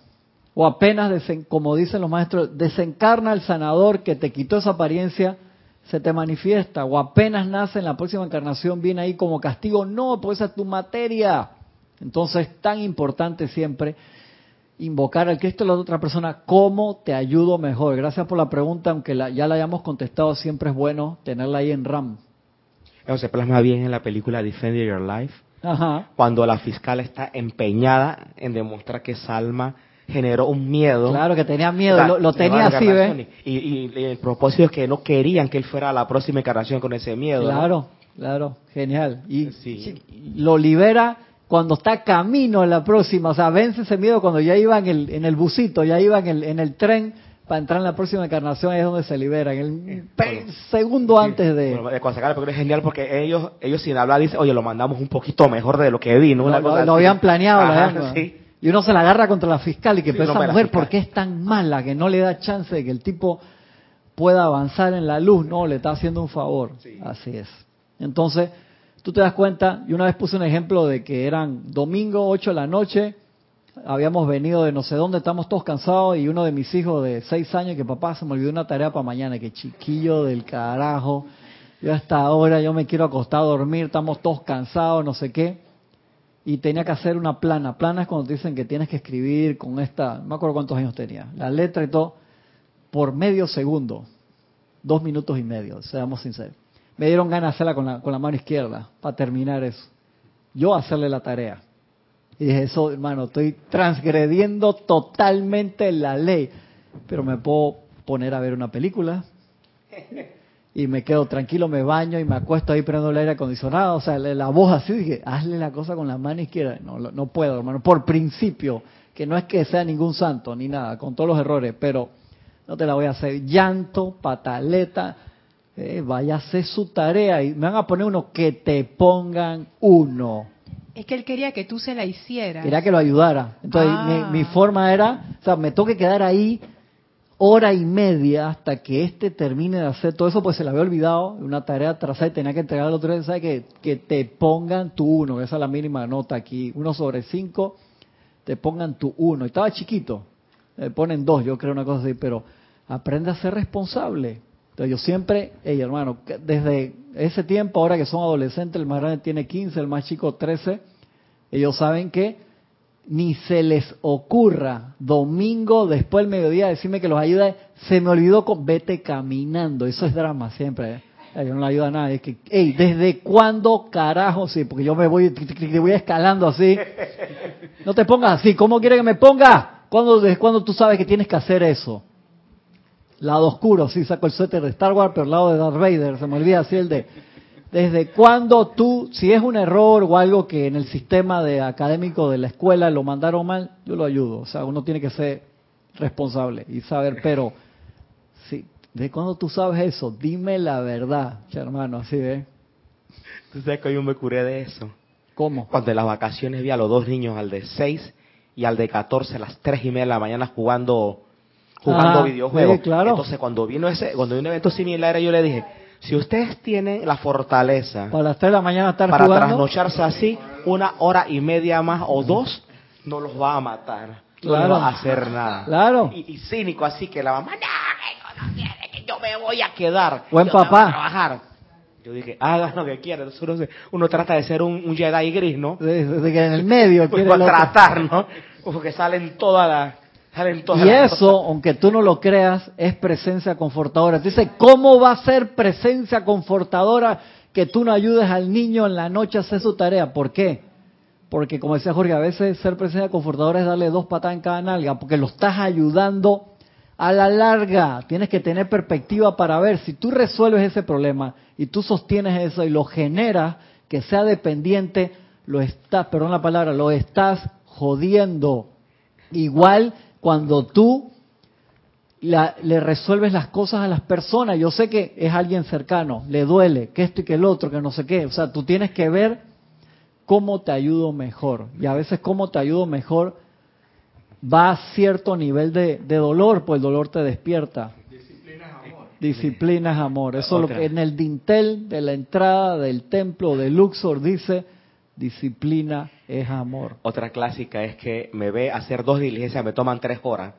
O apenas, como dicen los maestros, desencarna el sanador que te quitó esa apariencia se te manifiesta o apenas nace en la próxima encarnación viene ahí como castigo, no, pues esa es tu materia. Entonces es tan importante siempre invocar al Cristo de la otra persona, ¿cómo te ayudo mejor? Gracias por la pregunta, aunque ya la hayamos contestado, siempre es bueno tenerla ahí en RAM. Eso se plasma bien en la película Defend Your Life, cuando la fiscal está empeñada en demostrar que Salma generó un miedo. Claro que tenía miedo, lo, tenía así, ¿ves? Y, el propósito es que no querían que él fuera a la próxima encarnación con ese miedo. Claro, claro, genial. Y lo libera cuando está camino a la próxima, o sea, vence ese miedo cuando ya iba en el, en el busito, ya iba en el, en el tren para entrar en la próxima encarnación es donde se libera, en el segundo antes de... cuando se porque es genial porque ellos, ellos sin hablar dicen, oye, lo mandamos un poquito mejor de lo que vino. lo, habían planeado, la sí. Y uno se la agarra contra la fiscal y que esa mujer, ¿por qué es tan mala que no le da chance de que el tipo pueda avanzar en la luz? No, le está haciendo un favor. Así es. Entonces, tú te das cuenta, y una vez puse un ejemplo de que eran domingo, 8 de la noche, habíamos venido de no sé dónde, estamos todos cansados, y uno de mis hijos de 6 años, que papá se me olvidó una tarea para mañana, que chiquillo del carajo, yo hasta ahora yo me quiero acostar a dormir, estamos todos cansados, no sé qué y tenía que hacer una plana. Plana es cuando te dicen que tienes que escribir con esta, no me acuerdo cuántos años tenía, la letra y todo, por medio segundo, dos minutos y medio, seamos sinceros. Me dieron ganas de hacerla con la, mano izquierda, para terminar eso. Yo hacerle la tarea. Y dije, eso, hermano, estoy transgrediendo totalmente la ley. Pero me puedo poner a ver una película, y me quedo tranquilo, me baño y me acuesto ahí prendiendo el aire acondicionado. O sea, la voz así, dije, hazle la cosa con la mano izquierda. No, no puedo, hermano, por principio, que no es que sea ningún santo ni nada, con todos los errores, pero no te la voy a hacer. Llanto, pataleta, eh, vaya a hacer su tarea y me van a poner uno que te pongan uno. Es que él quería que tú se la hicieras. Quería que lo ayudara. Entonces mi, mi, ah. forma era, o sea, me toque quedar ahí hora y media hasta que éste termine de hacer todo eso, pues se la había olvidado, una tarea trazada y tenía que entregar el otro día, ¿sabes? Que, que te pongan tu uno, esa es la mínima nota aquí, uno sobre cinco, te pongan tu uno. Y estaba chiquito, le ponen dos, yo creo una cosa así, pero aprende a ser responsable. Entonces yo siempre, hey hermano, desde ese tiempo, ahora que son adolescentes, el más grande tiene 15, el más chico 13, ellos saben que ni se les ocurra domingo después del mediodía decirme que los ayuda, se me olvidó con vete caminando, eso es drama siempre. ¿eh? Yo no le ayuda a nadie, es que, hey, ¿desde cuándo carajo? Sí, porque yo me voy, te voy escalando así. No te pongas así, ¿cómo quiere que me ponga? ¿Cuándo, ¿Desde cuándo tú sabes que tienes que hacer eso? Lado oscuro, sí, saco el suéter de Star Wars, pero el lado de Darth Vader, se me olvida así el de ¿Desde cuándo tú, si es un error o algo que en el sistema de académico de la escuela lo mandaron mal, yo lo ayudo? O sea, uno tiene que ser responsable y saber, pero si, ¿de cuándo tú sabes eso? Dime la verdad, hermano, así ve. Tú sabes que yo me curé de eso. ¿Cómo? Cuando en las vacaciones vi a los dos niños, al de 6 y al de 14, a las 3 y media de la mañana jugando jugando ah, videojuegos. claro. Entonces, cuando vino ese cuando vino un evento similar, yo le dije, si ustedes tienen la fortaleza para las 3 de la mañana estar para trasnocharse así, una hora y media más o dos, no los va a matar. No va a hacer nada. Claro. Y, cínico así que la mamá, no, no quiere, que yo me voy a quedar. Buen papá. trabajar. Yo dije, haga lo que quiera. Entonces uno, trata de ser un, un Jedi gris, ¿no? De, que en el medio quiere tratar, ¿no? Porque salen todas las y eso, aunque tú no lo creas, es presencia confortadora. Dice, ¿cómo va a ser presencia confortadora que tú no ayudes al niño en la noche a hacer su tarea? ¿Por qué? Porque como decía Jorge, a veces ser presencia confortadora es darle dos patadas en cada nalga, porque lo estás ayudando a la larga. Tienes que tener perspectiva para ver si tú resuelves ese problema y tú sostienes eso y lo generas, que sea dependiente, lo estás, perdón la palabra, lo estás jodiendo. Igual cuando tú le resuelves las cosas a las personas. Yo sé que es alguien cercano, le duele, que esto y que el otro, que no sé qué. O sea, tú tienes que ver cómo te ayudo mejor. Y a veces cómo te ayudo mejor va a cierto nivel de, dolor, pues el dolor te despierta. Disciplina es amor. Disciplina es amor. Eso lo que en el dintel de la entrada del templo de Luxor dice, disciplina es amor. Otra clásica es que me ve hacer dos diligencias, me toman tres horas.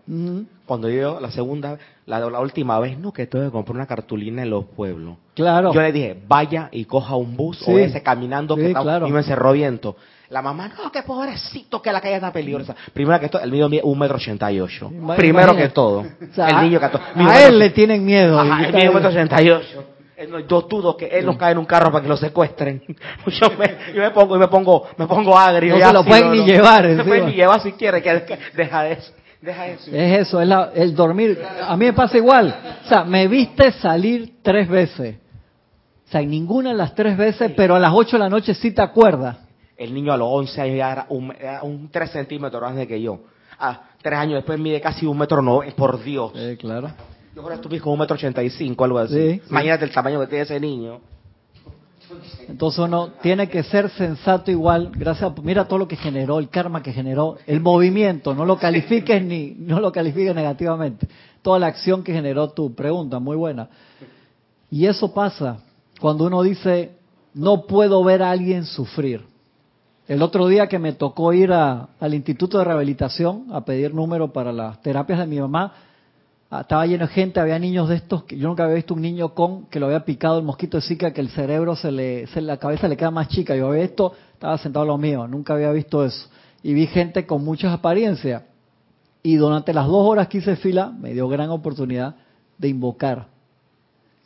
Cuando yo la segunda, la, la última vez, no, que tengo que comprar una cartulina en los pueblos. Claro. Yo le dije, vaya y coja un bus o ese caminando que está, y me cerró viento. La mamá, no, qué pobrecito, que la calle está peligrosa. Primero que todo, el mío mide un metro ochenta y ocho. Primero que todo. el niño que A, él le tienen miedo. Ajá, el un metro ochenta y ocho. Yo dudo que él nos cae en un carro para que lo secuestren. Yo me, pongo, me pongo, me pongo agrio. No se lo pueden ni llevar. No se pueden ni llevar si quiere, que, deja eso. Deja eso. Es eso, es el dormir. A mí me pasa igual. O sea, me viste salir tres veces. O sea, en ninguna de las tres veces, pero a las ocho de la noche sí te acuerdas. El niño a los once años ya era un, un tres centímetros más de que yo. Ah, tres años después mide casi un metro no, por Dios. Sí, claro. Yo ahora estuve con un metro ochenta y cinco, algo así. Imagínate el tamaño que tiene ese niño. Entonces uno tiene que ser sensato igual, gracias a, mira todo lo que generó, el karma que generó, el movimiento, no lo califiques ni no lo califiques negativamente. Toda la acción que generó tu pregunta, muy buena. Y eso pasa cuando uno dice, no puedo ver a alguien sufrir. El otro día que me tocó ir al Instituto de Rehabilitación a pedir número para las terapias de mi mamá, estaba lleno de gente, había niños de estos, que yo nunca había visto un niño con que lo había picado el mosquito de Zika, que el cerebro se le, la cabeza le queda más chica. Yo había visto, estaba sentado a lo mío, nunca había visto eso. Y vi gente con muchas apariencias. Y durante las dos horas que hice fila, me dio gran oportunidad de invocar,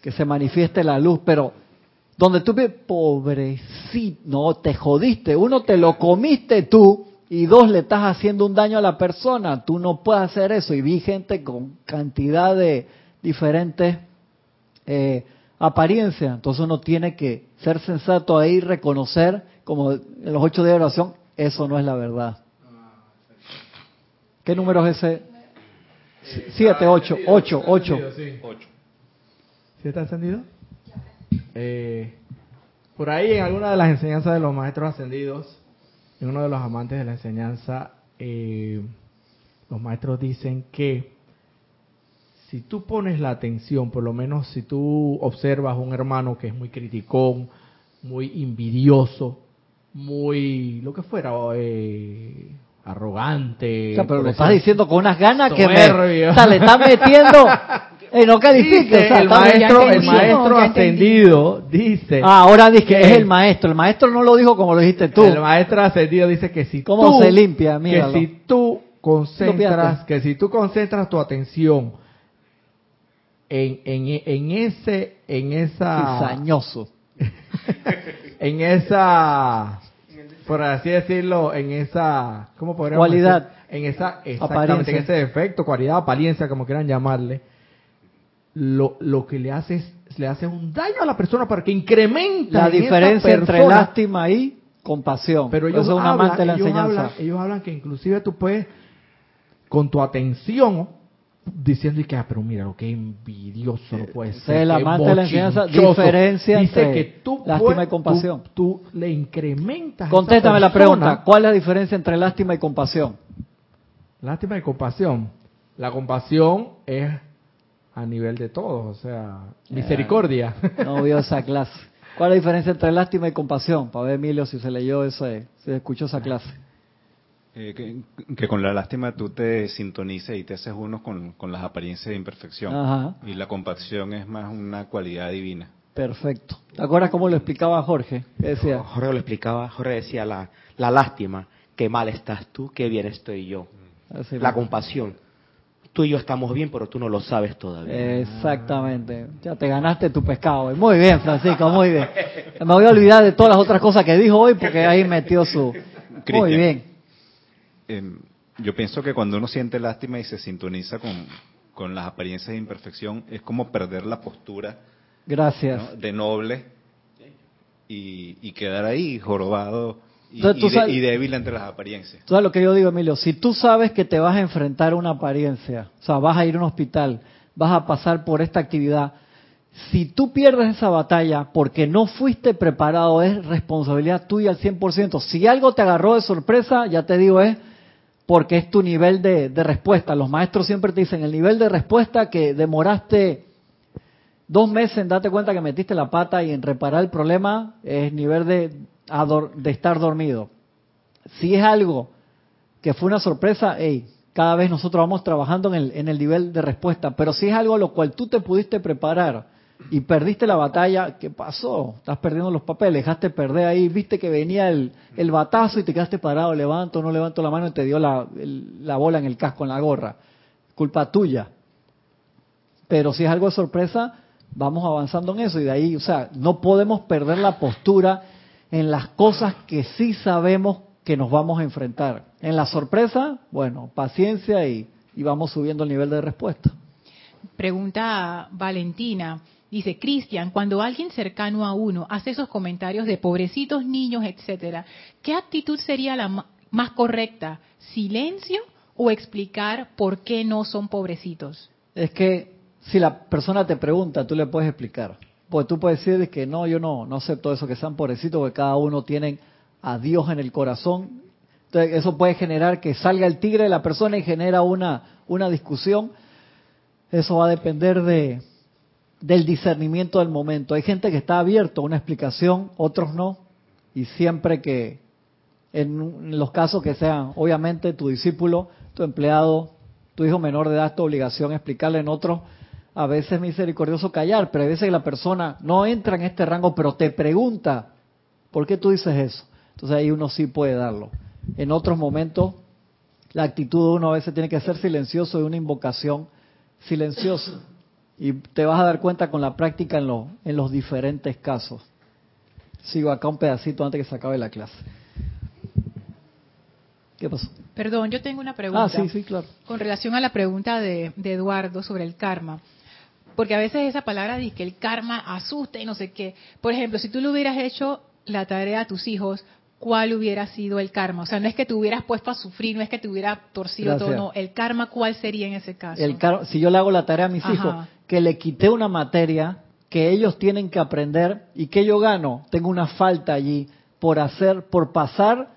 que se manifieste la luz, pero donde tú ves, pobrecito, no, te jodiste, uno te lo comiste tú, y dos, le estás haciendo un daño a la persona. Tú no puedes hacer eso. Y vi gente con cantidad de diferentes eh, apariencias. Entonces uno tiene que ser sensato ahí, reconocer, como en los ocho días de oración, eso no es la verdad. ¿Qué número es ese? Siete, ocho, ocho, ocho. ¿Sí está encendido? Eh, por ahí en alguna de las enseñanzas de los maestros ascendidos uno de los amantes de la enseñanza, eh, los maestros dicen que si tú pones la atención, por lo menos si tú observas un hermano que es muy criticón, muy envidioso, muy lo que fuera, eh, arrogante. pero lo estás diciendo con unas ganas que me, o sea, le estás metiendo Eh, no califique. el maestro, el maestro ascendido dice. Ah, ahora dice que es el maestro. El maestro no lo dijo como lo dijiste tú. El maestro ascendido dice que si ¿Cómo tú, se limpia? Míralo. Que si tú concentras, que si tú concentras tu atención en, en, en ese, en esa. Cizañoso. en esa, por así decirlo, en esa, ¿cómo podríamos Cualidad. En esa, exactamente, en ese defecto, cualidad, apariencia, como quieran llamarle lo, lo que le hace es le hace un daño a la persona para que incrementa la diferencia entre lástima y compasión. Pero ellos, hablan, ellos, hablan, ellos hablan que inclusive tú puedes con tu atención diciendo y que, ah, pero mira, lo que envidioso no puede ser. Es la amante de la enseñanza, diferencia Dice entre que tú lástima y compasión. Tú, le incrementas. Contéstame la pregunta, ¿cuál es la diferencia entre lástima y compasión? Lástima y compasión. La compasión es a nivel de todos, o sea, misericordia. no vio esa clase. ¿Cuál es la diferencia entre lástima y compasión? Para ver, Emilio, si se leyó eso, si escuchó esa clase. Eh, que, con la lástima tú te sintonices y te haces uno con, las apariencias de imperfección. Y la compasión es más una cualidad divina. Perfecto. ¿Te acuerdas cómo lo explicaba Jorge? decía? Jorge lo explicaba, Jorge decía la, la lástima, qué mal estás tú, qué bien estoy yo. la compasión, tú y yo estamos bien, pero tú no lo sabes todavía. Exactamente. Ya te ganaste tu pescado. Muy bien, Francisco, muy bien. Me voy a olvidar de todas las otras cosas que dijo hoy porque ahí metió su... Muy bien. Em, yo pienso que cuando uno siente lástima y se sintoniza con, las apariencias de imperfección, es como perder la postura Gracias. de noble y, quedar ahí jorobado y, débil entre las apariencias. Tú sabes lo que yo digo, Emilio, si tú sabes que te vas a enfrentar a una apariencia, o sea, vas a ir a un hospital, vas a pasar por esta actividad, si tú pierdes esa batalla porque no fuiste preparado, es responsabilidad tuya al 100%. Si algo te agarró de sorpresa, ya te digo, es porque es tu nivel de, respuesta. Los maestros siempre te dicen, el nivel de respuesta que demoraste dos meses en darte cuenta que metiste la pata y en reparar el problema es nivel de, de estar dormido. Si es algo que fue una sorpresa, hey, cada vez nosotros vamos trabajando en el, en el nivel de respuesta, pero si es algo a lo cual tú te pudiste preparar, y perdiste la batalla, ¿qué pasó? Estás perdiendo los papeles, dejaste perder ahí, viste que venía el, el batazo y te quedaste parado, levanto, no levanto la mano y te dio la, la bola en el casco, en la gorra. Culpa tuya. Pero si es algo de sorpresa, vamos avanzando en eso y de ahí, o sea, no podemos perder la postura en las cosas que sí sabemos que nos vamos a enfrentar. En la sorpresa, bueno, paciencia y, y vamos subiendo el nivel de respuesta. Pregunta Valentina. Dice, Cristian, cuando alguien cercano a uno hace esos comentarios de pobrecitos niños, etcétera, ¿qué actitud sería la más correcta? ¿Silencio o explicar por qué no son pobrecitos? Es que si la persona te pregunta, tú le puedes explicar. Pues tú puedes decir que no, yo no, no acepto eso, que sean pobrecitos, porque cada uno tiene a Dios en el corazón. Entonces, eso puede generar que salga el tigre de la persona y genera una, una discusión. Eso va a depender de, del discernimiento del momento. Hay gente que está abierto a una explicación, otros no, y siempre que, en los casos que sean, obviamente tu discípulo, tu empleado, tu hijo menor de edad, tu obligación explicarle en otros, a veces es misericordioso callar, pero a veces la persona no entra en este rango, pero te pregunta, ¿por qué tú dices eso? Entonces ahí uno sí puede darlo. En otros momentos, la actitud de uno a veces tiene que ser silencioso y una invocación silenciosa. Y te vas a dar cuenta con la práctica en, en los diferentes casos. Sigo acá un pedacito antes que se acabe la clase. ¿Qué pasó? Perdón, yo tengo una pregunta. Ah, sí, sí, claro. Con relación a la pregunta de, Eduardo sobre el karma. Porque a veces esa palabra dice que el karma asusta y no sé qué. Por ejemplo, si tú le hubieras hecho la tarea a tus hijos, ¿cuál hubiera sido el karma? O sea, no es que te hubieras puesto a sufrir, no es que te hubiera torcido todo, no. El karma, ¿cuál sería en ese caso? El si yo le hago la tarea a mis hijos, que le quité una materia que ellos tienen que aprender y que yo gano, tengo una falta allí por hacer, por pasar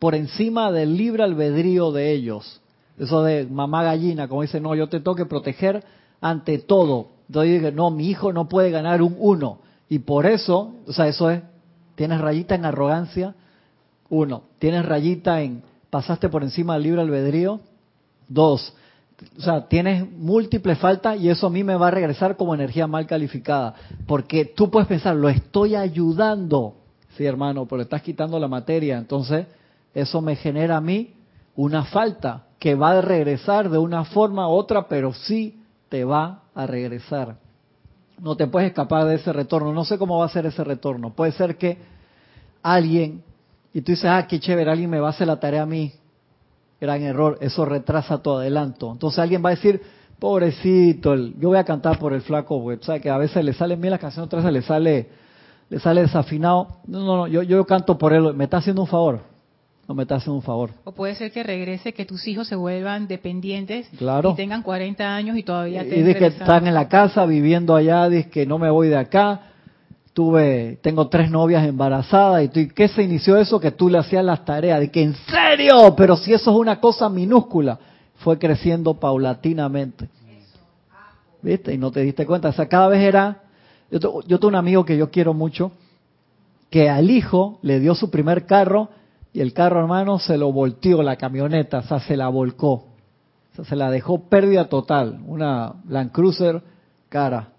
por encima del libre albedrío de ellos. Eso de mamá gallina, como dice, no, yo te tengo que proteger ante todo. Entonces digo, no, mi hijo no puede ganar un uno. Y por eso, o sea, eso es, tienes rayita en arrogancia, uno, tienes rayita en pasaste por encima del libre albedrío, dos, o sea, tienes múltiples faltas y eso a mí me va a regresar como energía mal calificada. Porque tú puedes pensar, lo estoy ayudando. Sí, hermano, pero estás quitando la materia. Entonces, eso me genera a mí una falta que va a regresar de una forma u otra, pero sí te va a regresar. No te puedes escapar de ese retorno. No sé cómo va a ser ese retorno. Puede ser que alguien, y tú dices, ah, qué chévere, alguien me va a hacer la tarea a mí gran error, eso retrasa tu adelanto. Entonces alguien va a decir, pobrecito, yo voy a cantar por el flaco, güey, ¿sabes? Que a veces le salen bien las canciones, otras veces le sale, le sale desafinado. No, no, no, yo, yo canto por él, me está haciendo un favor. No me estás haciendo un favor. O puede ser que regrese, que tus hijos se vuelvan dependientes claro. y tengan 40 años y todavía te Y que están en la casa viviendo allá, dice que no me voy de acá. Tuve, tengo tres novias embarazadas y tú, ¿qué se inició eso? Que tú le hacías las tareas, de que en serio, pero si eso es una cosa minúscula, fue creciendo paulatinamente. ¿Viste? Y no te diste cuenta. O sea, cada vez era, yo, yo tengo un amigo que yo quiero mucho, que al hijo le dio su primer carro y el carro, hermano, se lo volteó la camioneta, o sea, se la volcó. O sea, se la dejó pérdida total. Una Land Cruiser cara.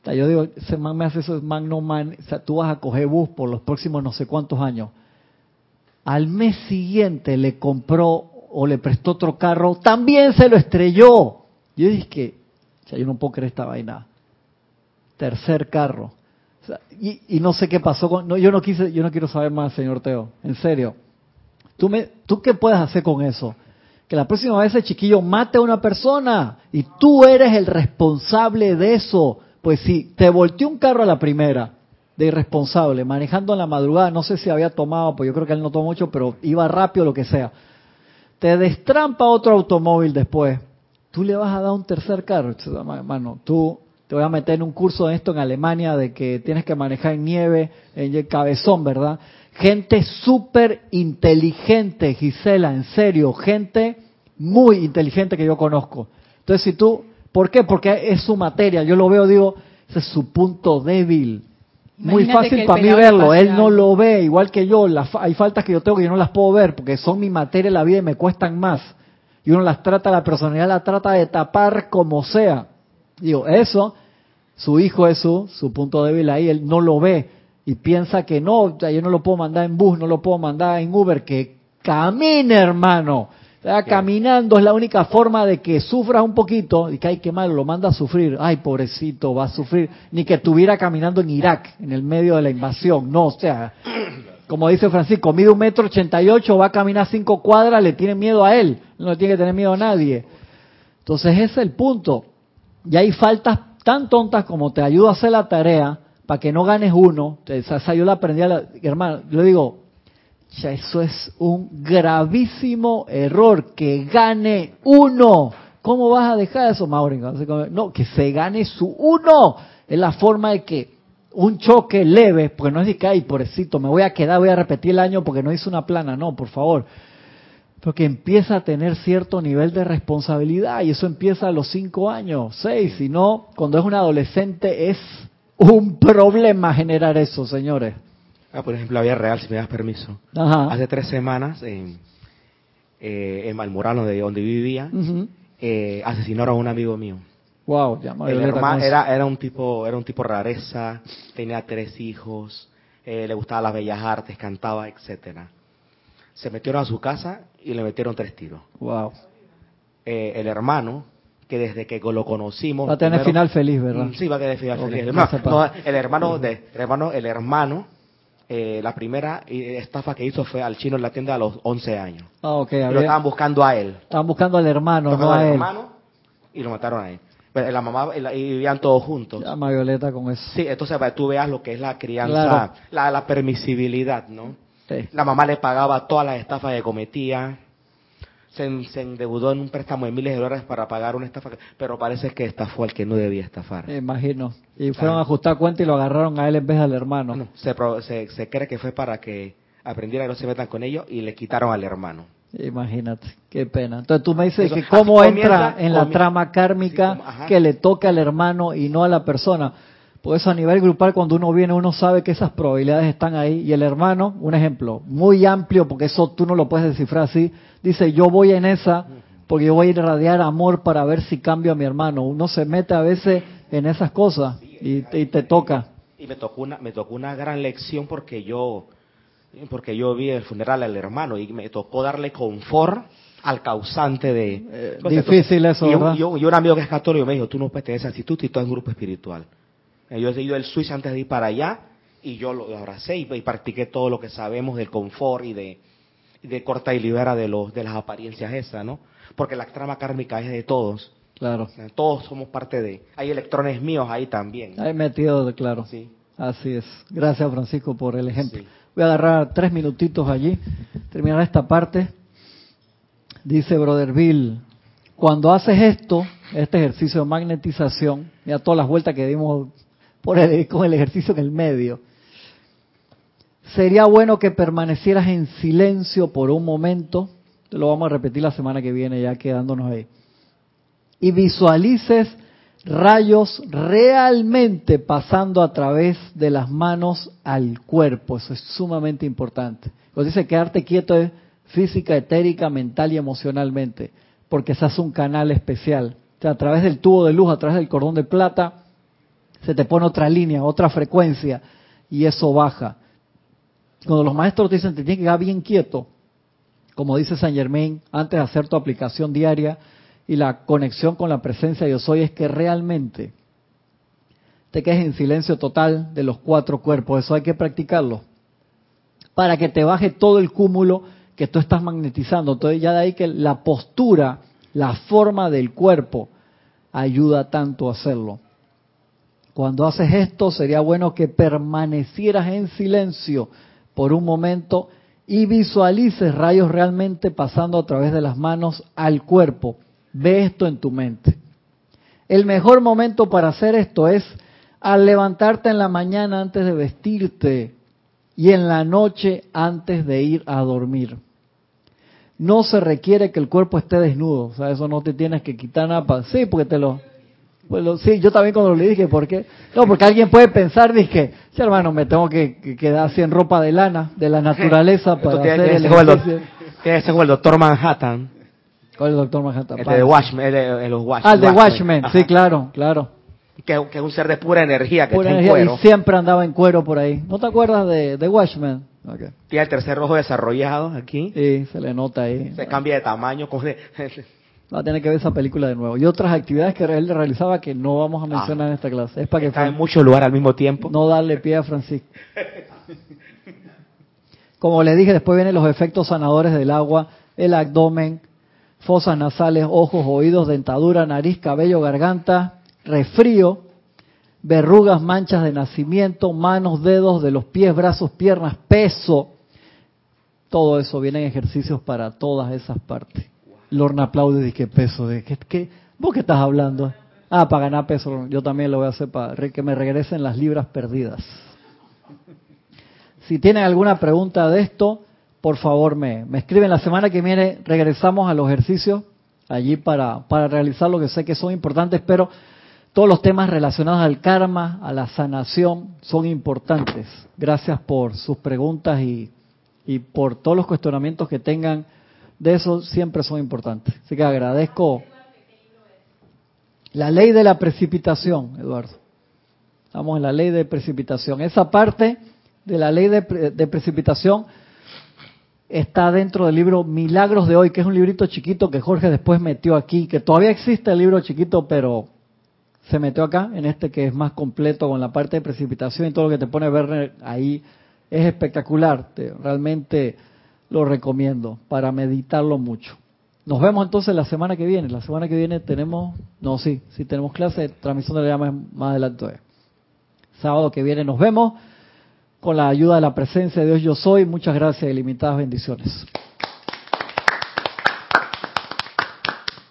O sea, yo digo, ese man me hace eso, man no man. O sea, tú vas a coger bus por los próximos no sé cuántos años. Al mes siguiente le compró o le prestó otro carro, también se lo estrelló. Yo dije que, o sea, yo no puedo creer esta vaina. Tercer carro y, no sé qué pasó con, no, yo no quise, yo no quiero saber más, señor Teo, en serio. ¿Tú, me, ¿Tú qué puedes hacer con eso? Que la próxima vez el chiquillo mate a una persona y tú eres el responsable de eso. Pues si te volteó un carro a la primera, de irresponsable, manejando en la madrugada, no sé si había tomado, pues yo creo que él no tomó mucho, pero iba rápido, lo que sea. Te destrampa otro automóvil después. Tú le vas a dar un tercer carro, hermano. Tú te voy a meter en un curso de esto en Alemania de que tienes que manejar en nieve, en el cabezón, ¿verdad? Gente súper inteligente, Gisela, en serio, gente muy inteligente que yo conozco. Entonces, si tú, ¿por qué? Porque es su materia, yo lo veo, digo, ese es su punto débil. muy fácil para mí verlo, él no lo ve, igual que yo, hay faltas que yo tengo que yo no las puedo ver porque son mi materia en la vida y me cuestan más. Y uno las trata, la personalidad la trata de tapar como sea. Digo, eso su hijo es su, su punto débil ahí, él no lo ve y piensa que no, yo no lo puedo mandar en bus, no lo puedo mandar en Uber, que camine hermano. caminando es la única forma de que sufras un poquito y que hay que malo, lo manda a sufrir. Ay, pobrecito, va a sufrir. Ni que estuviera caminando en Irak, en el medio de la invasión. No, o sea, como dice Francisco, mide un metro ochenta y ocho, va a caminar cinco cuadras, le tiene miedo a él, no le tiene que tener miedo a nadie. Entonces ese es el punto. Y hay faltas tan tontas como te ayuda a hacer la tarea para que no ganes uno. Esa yo la aprendí a la, hermano, yo digo, ya eso es un gravísimo error, que gane uno. ¿Cómo vas a dejar eso, Maureen? No, que se gane su uno. Es la forma de que un choque leve, porque no es de que, ay, pobrecito, me voy a quedar, voy a repetir el año porque no hice una plana. No, por favor porque empieza a tener cierto nivel de responsabilidad y eso empieza a los cinco años, seis, si no, cuando es un adolescente es un problema generar eso, señores. Ah, por ejemplo, la vida real, si me das permiso. Hace tres semanas, en, eh, en Malmorano, de donde vivía, eh, asesinaron a un amigo mío. Wow, era, era un tipo, era un tipo rareza, tenía tres hijos, eh, le gustaban las bellas artes, cantaba, etcétera se metieron a su casa y le metieron tres tiros. Wow. Eh, el hermano, que desde que lo conocimos... Va a tener final feliz, ¿verdad? Mm, sí, va a tener final feliz. el hermano, de, el hermano, el hermano eh, la primera estafa que hizo fue al chino en la tienda a los 11 años. Ah, ok. Lo estaban buscando a él. Estaban buscando al hermano, no a él. hermano y lo mataron a él. Pero la mamá y vivían todos juntos. La Violeta con eso. Sí, entonces para que tú veas lo que es la crianza, la, la permisibilidad, ¿no? La mamá le pagaba todas las estafas que cometía. Se, endeudó en un préstamo de miles de dólares para pagar una estafa, pero parece que estafó al que no debía estafar. imagino. Y fueron a ajustar cuenta y lo agarraron a él en vez del hermano. se, se, cree que fue para que aprendiera que no se metan con ellos y le quitaron al hermano. Imagínate, qué pena. Entonces tú me dices que cómo entra en la trama kármica que le toca al hermano y no a la persona. Por eso a nivel grupal cuando uno viene uno sabe que esas probabilidades están ahí y el hermano, un ejemplo muy amplio porque eso tú no lo puedes descifrar así, dice yo voy en esa porque yo voy a irradiar amor para ver si cambio a mi hermano. Uno se mete a veces en esas cosas y, te toca. Y me tocó una me tocó una gran lección porque yo porque yo vi el funeral al hermano y me tocó darle confort al causante de... Eh, difícil eso, y, Yo, un amigo que es católico me dijo, tú no puedes tener esa actitud y tú en grupo espiritual. Yo he ido el Swiss antes de ir para allá y yo lo abracé y, practiqué todo lo que sabemos del confort y de, de corta y libera de, los, de las apariencias esas, ¿no? Porque la trama kármica es de todos. Claro. Todos somos parte de. Hay electrones míos ahí también. Hay metido, claro. Sí. Así es. Gracias, Francisco, por el ejemplo. Voy a agarrar tres minutitos allí, terminar esta parte. Dice Brother Bill, cuando haces esto, este ejercicio de magnetización, mira todas las vueltas que dimos por el, con el ejercicio en el medio, sería bueno que permanecieras en silencio por un momento, lo vamos a repetir la semana que viene ya quedándonos ahí, y visualices rayos realmente pasando a través de las manos al cuerpo, eso es sumamente importante. Cuando dice quedarte quieto es física, etérica, mental y emocionalmente porque se hace un canal especial. O sea, a través del tubo de luz, a través del cordón de plata, se te pone otra línea, otra frecuencia, y eso baja. Cuando los maestros te dicen, te tienes que quedar bien quieto, como dice Saint Germain, antes de hacer tu aplicación diaria y la conexión con la presencia de yo soy, es que realmente te quedes en silencio total de los cuatro cuerpos. Eso hay que practicarlo. Para que te baje todo el cúmulo que tú estás magnetizando. Entonces ya de ahí que la postura, la forma del cuerpo ayuda tanto a hacerlo. Cuando haces esto sería bueno que permanecieras en silencio por un momento y visualices rayos realmente pasando a través de las manos al cuerpo. Ve esto en tu mente. El mejor momento para hacer esto es al levantarte en la mañana antes de vestirte, y en la noche antes de ir a dormir. No se requiere que el cuerpo esté desnudo, o sea, eso no te tienes que quitar nada. Sí, porque te lo, pues sí, yo también cuando le dije, ¿por qué? No, porque alguien puede pensar, dije, sí, hermano, me tengo que, quedar así en ropa de lana, de la naturaleza, para hacer el ejercicio. Tienes como el doctor Manhattan. ¿Cuál es el doctor Manhattan? El de Watchmen, el de, los Watchmen. Ah, el de Watchmen, sí, claro, claro que, es un ser de pura energía, que está en cuero. Y siempre andaba en cuero por ahí. ¿No te acuerdas de, de Watchmen? Okay. Tiene el tercer rojo desarrollado aquí. Sí, se le nota ahí. Se cambia de tamaño. Va a tener que ver esa película de nuevo. Y otras actividades que él realizaba que no vamos a mencionar en esta clase. Es para que Está en muchos lugares al mismo tiempo. No darle pie a Francisco. Como le dije, después vienen los efectos sanadores del agua, el abdomen, fosas nasales, ojos, oídos, dentadura, nariz, cabello, garganta, resfrío, verrugas, manchas de nacimiento, manos, dedos de los pies, brazos, piernas, peso. Todo eso vienen ejercicios para todas esas partes. Lorna aplaude y que peso, de qué, qué, ¿vos qué estás hablando? Ah, para ganar peso, yo también lo voy a hacer para que me regresen las libras perdidas. Si tienen alguna pregunta de esto, por favor me, me escriben. La semana que viene regresamos a los ejercicios allí para, para realizar lo que sé que son importantes, pero todos los temas relacionados al karma, a la sanación, son importantes. Gracias por sus preguntas y, por todos los cuestionamientos que tengan de eso, siempre son importantes. Así que agradezco. La ley de la precipitación, Eduardo. Estamos en la ley de precipitación. Esa parte de la ley de, de precipitación está dentro del libro Milagros de hoy, que es un librito chiquito que Jorge después metió aquí, que todavía existe el libro chiquito, pero se metió acá, en este que es más completo con la parte de precipitación y todo lo que te pone ver ahí. Es espectacular, te, realmente lo recomiendo para meditarlo mucho. Nos vemos entonces la semana que viene. La semana que viene tenemos, no, sí, sí tenemos clase, transmisión de la llama más adelante. Sábado que viene nos vemos con la ayuda de la presencia de Dios yo soy. Muchas gracias y limitadas bendiciones.